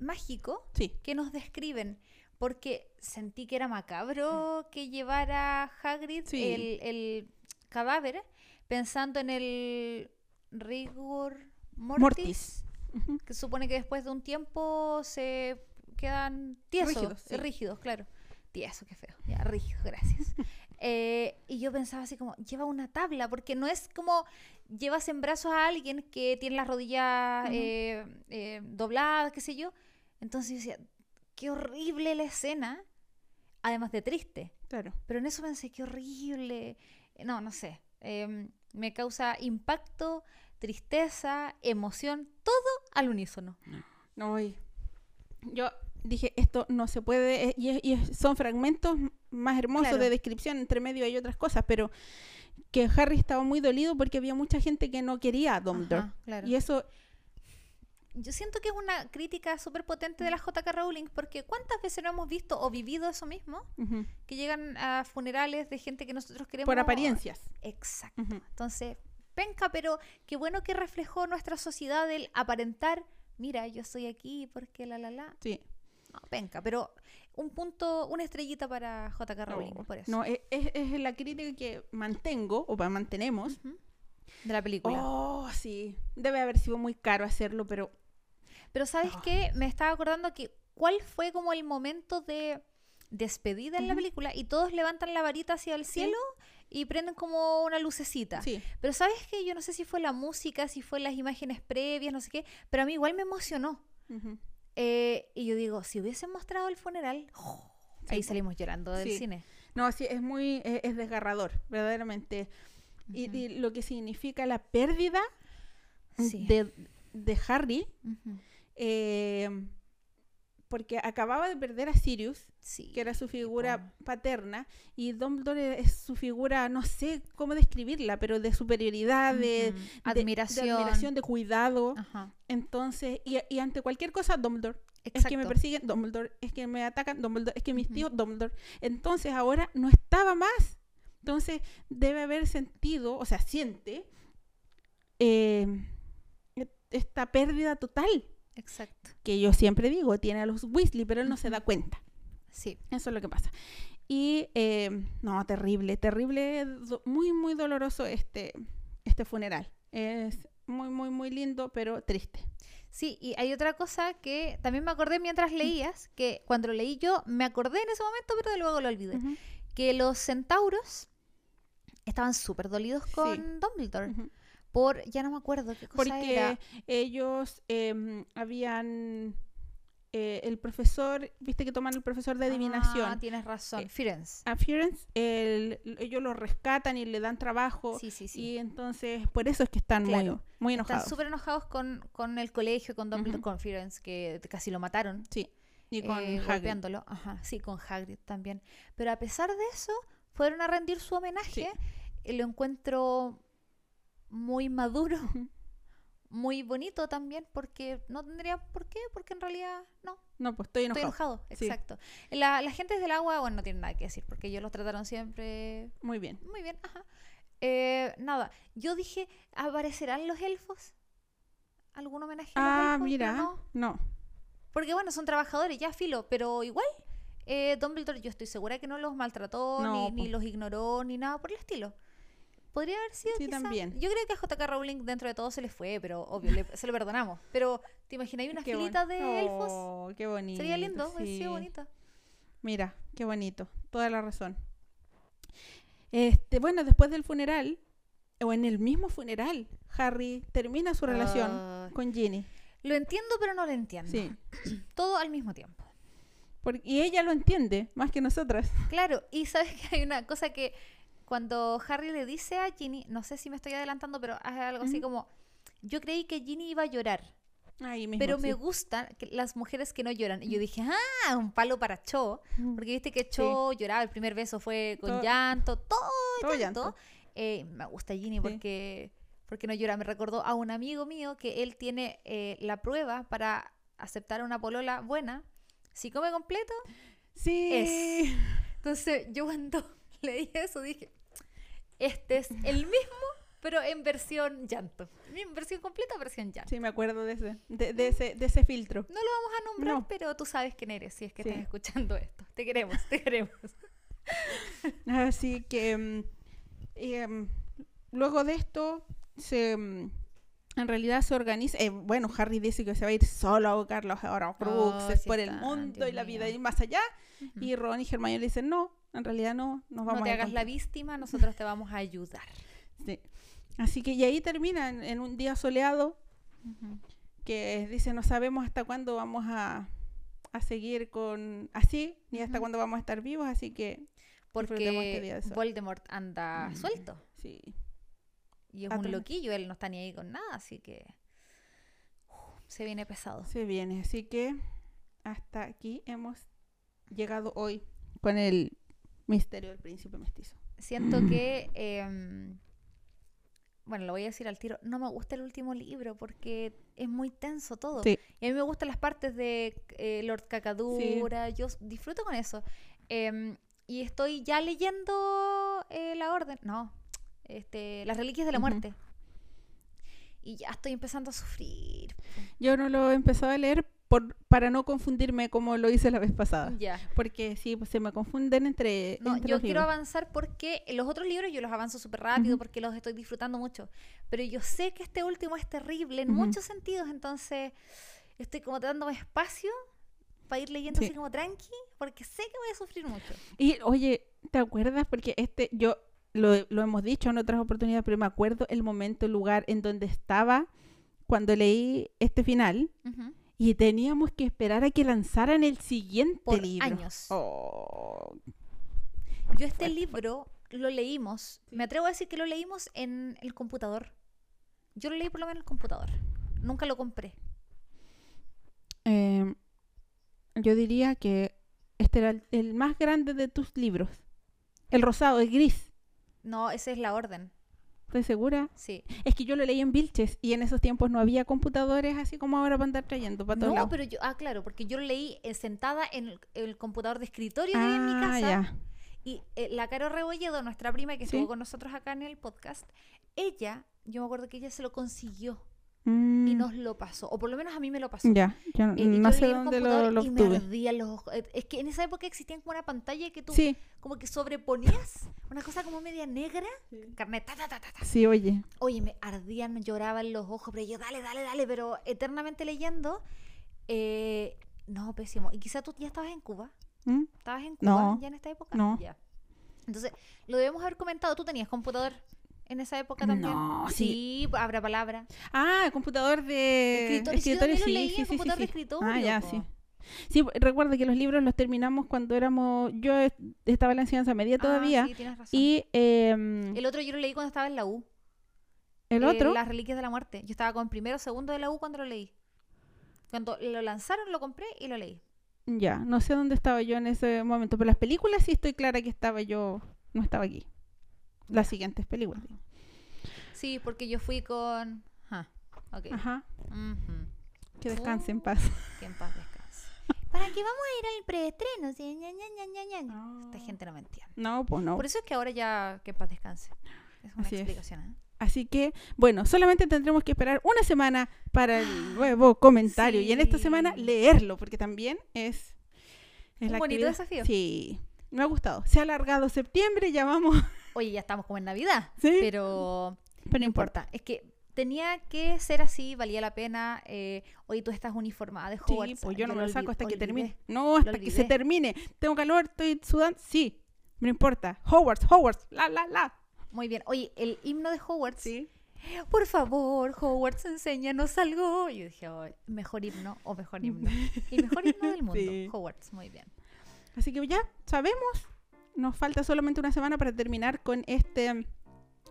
mágico Sí, que nos describen. Porque sentí que era macabro que llevara Hagrid Sí. el, el cadáver pensando en el rigor mortis, que supone que después de un tiempo se quedan tiesos, Rígidos, sí. rígidos, claro. Tieso, qué feo. Ya, rígido, gracias. Eh, y yo pensaba así como, lleva una tabla, porque no es como llevas en brazos a alguien que tiene las rodillas eh, eh, dobladas, qué sé yo. Entonces yo decía, qué horrible la escena, además de triste. Claro. Pero en eso pensé, qué horrible. No, no sé. Em, me causa impacto, tristeza, emoción, todo al unísono. No, y yo dije, esto no se puede, eh, y, es- y es- son fragmentos más hermosos Claro. de descripción, entre medio hay otras cosas, pero que Harry estaba muy dolido porque había mucha gente que no quería a Dumbledore. Ajá, claro. Y eso, Yo siento que es una crítica súper potente de la JK Rowling, porque ¿cuántas veces no hemos visto o vivido eso mismo? Que llegan a funerales de gente que nosotros queremos. por apariencias. Exacto. Entonces, penca, pero qué bueno que reflejó nuestra sociedad el aparentar, mira, yo estoy aquí porque la la la. Sí. No, penca, pero un punto, una estrellita para JK Rowling, No, por eso. No, es, es- es la crítica que mantengo, o mantenemos. De la película. Oh, sí. Debe haber sido muy caro hacerlo, pero Pero ¿sabes Ah. qué? Me estaba acordando que cuál fue como el momento de despedida en la película y todos levantan la varita hacia el Sí. cielo y prenden como una lucecita. sí. Pero ¿sabes qué? Yo no sé si fue la música, si fue las imágenes previas, no sé qué, pero a mí igual me emocionó. Eh, y yo digo, si hubiesen mostrado el funeral, ahí salimos llorando del Sí. cine. No, sí, es muy, es, es desgarrador, verdaderamente. Y- lo que significa la pérdida de, de Harry. Eh, porque acababa de perder a Sirius, Sí. que era su figura paterna, y Dumbledore es su figura, no sé cómo describirla, pero de superioridad, de, Ujú. de- admiración. de, admiración, de cuidado. Ajá. Entonces, y, y ante cualquier cosa, Dumbledore. Es Exacto. que me persiguen, Dumbledore. Es que me atacan, Dumbledore. Es que mis Ujú. tíos, Dumbledore. Entonces ahora no estaba más. Entonces debe haber sentido, o sea, siente eh, esta pérdida total. Exacto. Que yo siempre digo, tiene a los Weasley, pero él no se da cuenta. Sí. Eso es lo que pasa. Y eh, no, terrible, terrible, muy, muy doloroso este, este funeral. Es muy, muy, muy lindo, pero triste. Sí, y hay otra cosa que también me acordé mientras leías, que cuando lo leí yo me acordé en ese momento, pero luego lo olvidé. Que los centauros estaban súper dolidos Sí. con Dumbledore. ujú. Por, ya no me acuerdo qué cosa Porque era. ellos em, habían. eh, el profesor, viste que toman el profesor de Ah, adivinación. tienes razón. Eh, Firenze. A Firenze, el- ellos lo rescatan y le dan trabajo. Sí, sí, sí. Y entonces, por eso es que están muy, Claro. muy Están enojados. súper enojados con, con el colegio, con Dumbledore, Ujú. con Firenze, que casi lo mataron. Sí. Y con eh, Hagrid. golpeándolo. Ajá, sí, con Hagrid también. Pero a pesar de eso, fueron a rendir su homenaje. Lo encuentro muy maduro, muy bonito también, porque no tendría por qué, porque en realidad no, No, pues estoy estoy enojado. enojado. Sí. Exacto. La, la gente del agua, bueno, no tienen nada que decir, porque ellos los trataron siempre Muy bien. muy bien. Ajá. Eh, nada, yo dije, ¿aparecerán los elfos? ¿Algún homenaje a los Ah, elfos? Mira. no. No. Porque bueno, son trabajadores, ya filo, pero igual. Eh, Dumbledore, yo estoy segura que no los maltrató, No, ni, ni po. los ignoró, ni nada por el estilo. Podría haber sido Sí, quizá- también. Yo creo que a JK Rowling dentro de todo se le fue, pero obvio, le- se lo perdonamos. Pero, ¿te imaginas una Qué bon- filita de elfos? Oh, qué bonito. Sería lindo, sí. sido bonito. Mira, qué bonito. Toda la razón. Este, bueno, después del funeral, o en el mismo funeral, Harry termina su relación Ah, con Ginny. lo entiendo, pero no lo entiendo. Sí. Todo al mismo tiempo. Porque, y ella lo entiende más que nosotras. Claro, y sabes que hay una cosa que cuando Harry le dice a Ginny, no sé si me estoy adelantando, pero hace algo así como, yo creí que Ginny iba a llorar, Ahí mismo. pero sí. me gustan las mujeres que no lloran. Y yo dije, ah, un palo para Cho, porque viste que Cho lloraba, el primer beso fue con Todo- llanto, todo, Todo llanto. llanto. Eh, me gusta Ginny Sí. porque, porque no llora. Me recordó a un amigo mío que él tiene eh, la prueba para aceptar a una polola buena. Si come completo, Sí. entonces yo cuando leí eso dije, este es el mismo, pero en versión llanto. En versión completa, versión llanto. Sí, me acuerdo de ese, de, de ese, de ese filtro. No lo vamos a nombrar, No. pero tú sabes quién eres si es que Sí. estás escuchando esto. Te queremos, te queremos. Así que mm, em, luego de esto se, mm, en realidad se organiza. eh, bueno, Harry dice que se va a ir solo a buscar los Horcruxes sí por el mundo Dios y la vida mío. y más allá. Ujú. Y Ron y Hermione le dicen, no, en realidad no, nos vamos no te a hagas la encontrar". víctima, nosotros te vamos a ayudar. Sí. Así que y ahí termina en, en un día soleado que dice, no sabemos hasta cuándo vamos a, a seguir con así, ni hasta cuándo vamos a estar vivos, así que este día Porque sol. Voldemort anda suelto. sí. Y es un loquillo, él no está ni ahí con nada, así que uf, se viene pesado. Se viene, así que hasta aquí hemos llegado hoy con el misterio del príncipe mestizo. Siento que, em, bueno, lo voy a decir al tiro, no me gusta el último libro porque es muy tenso todo. Sí. Y a mí me gustan las partes de eh, Lord Cacadura, yo s- disfruto con eso. Em, y estoy ya leyendo eh, La Orden, no, este, Las Reliquias de la. Muerte. Y ya estoy empezando a sufrir. Yo no lo he empezado a leer por, para no confundirme como lo hice la vez pasada. Ya. Porque sí, pues se me confunden entre, No, entre yo los quiero libros. avanzar porque los otros libros yo los avanzo súper rápido Ujú. porque los estoy disfrutando mucho. Pero yo sé que este último es terrible en Ujú. muchos sentidos, entonces estoy como dándome espacio para ir leyendo Sí. así como tranqui, porque sé que voy a sufrir mucho. Y oye, ¿te acuerdas? Porque este, yo lo, lo hemos dicho en otras oportunidades, pero me acuerdo el momento, el lugar en donde estaba cuando leí este final Ujú. Y teníamos que esperar a que lanzaran el siguiente Por libro. años. Oh, Yo este libro lo leímos, me atrevo a decir que lo leímos en el computador. Yo lo leí por lo menos en el computador. Nunca lo compré. eh, yo diría que este era el, el más grande de tus libros. El rosado, el gris. No, esa es la orden. ¿Estoy segura? Sí. Es que yo lo leí en Vilches y en esos tiempos no había computadores así como ahora para andar trayendo para No, pero yo, ah, claro, porque yo lo leí eh, sentada en el, el computador de escritorio había en mi Ah, casa. ya. Y eh, la Caro Rebolledo, nuestra prima que Sí. estuvo con nosotros acá en el podcast, ella, yo me acuerdo que ella se lo consiguió Mm, y nos lo pasó, o por lo menos a mí me lo pasó. Ya, yo Eh, no yo sé dónde lo, lo y me obtuve. los ojos. Eh, Es que en esa época existían como una pantalla que tú Sí, como que sobreponías, una cosa como media negra, carnet, ta, ta, ta, ta, ta. sí, oye. Oye, me ardían, me lloraban los ojos, pero yo, dale, dale, dale, pero eternamente leyendo. eh, no, pésimo. Y quizá tú ya estabas en Cuba. ¿Mm? ¿Estabas en Cuba No. ya en esta época? No. Ya. Entonces, lo debemos haber comentado. ¿Tú tenías computador en esa época también? No, sí. Sí, abra palabra. Ah, computador de Escritorio. Lo sí, sí, computador de escritorio. Ah, ya, po. sí. Sí, recuerda que los libros los terminamos cuando éramos, yo est- estaba en la enseñanza media Ah, todavía sí, tienes razón. y em, El otro yo lo leí cuando estaba en la U. el eh, otro, Las Reliquias de la Muerte. Yo estaba con primero o segundo de la U cuando lo leí. Cuando lo lanzaron, lo compré y lo leí. ya, no sé dónde estaba yo en ese momento, pero las películas sí estoy clara que estaba yo, no estaba aquí. Las siguientes películas. Sí, porque yo fui con... Ah. Ajá, que descanse en Oh. paz. Que en paz descanse. ¿Para qué vamos a ir al preestreno? Sí, ña, ña, ña, ña, ña. Esta gente no me entiende. No, pues no. Por eso es que ahora ya que en paz descanse. Es una Así es. explicación. ¿eh? Así que, bueno, solamente tendremos que esperar una semana para el nuevo comentario y en esta semana leerlo, porque también es, es Un la bonito actividad- desafío. Sí, me ha gustado. Se ha alargado septiembre, ya vamos, Oye, ya estamos como en Navidad. Sí. Pero pero no importa. Es que tenía que ser así, valía la pena. Eh, hoy tú estás uniformada de Sí, Hogwarts. pues yo no me lo saco hasta que termine. No, hasta que se termine. Tengo calor, estoy sudando. Sí, no importa. Hogwarts, Hogwarts, la, la, la. Muy bien. Oye, el himno de Hogwarts. Sí. Por favor, Hogwarts, enséñanos algo. Y yo dije, "Ay, mejor himno o mejor himno. Y mejor himno del mundo. Sí. Hogwarts, muy bien. Así que ya sabemos. Nos falta solamente una semana para terminar con este mm,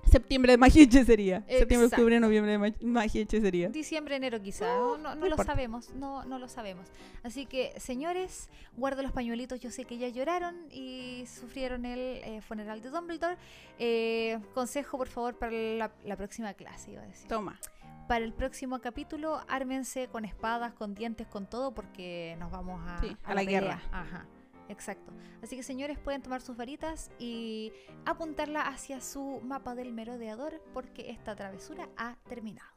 septiembre de magia y hechicería. Septiembre, octubre, noviembre de ma- magia y hechicería. Diciembre, enero quizá, no, no, no lo importa. sabemos, no, no lo sabemos. Así que, señores, guardo los pañuelitos, yo sé que ya lloraron y sufrieron el eh, funeral de Dumbledore. Eh, consejo, por favor, para la, la próxima clase, iba a decir. Toma. Para el próximo capítulo, ármense con espadas, con dientes, con todo, porque nos vamos a, Sí, a la pelea. guerra. Ajá, exacto. Así que, señores, pueden tomar sus varitas y apuntarla hacia su mapa del merodeador, porque esta travesura ha terminado.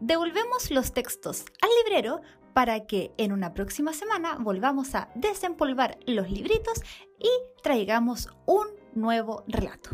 Devolvemos los textos al librero para que en una próxima semana volvamos a desempolvar los libritos y traigamos un nuevo relato.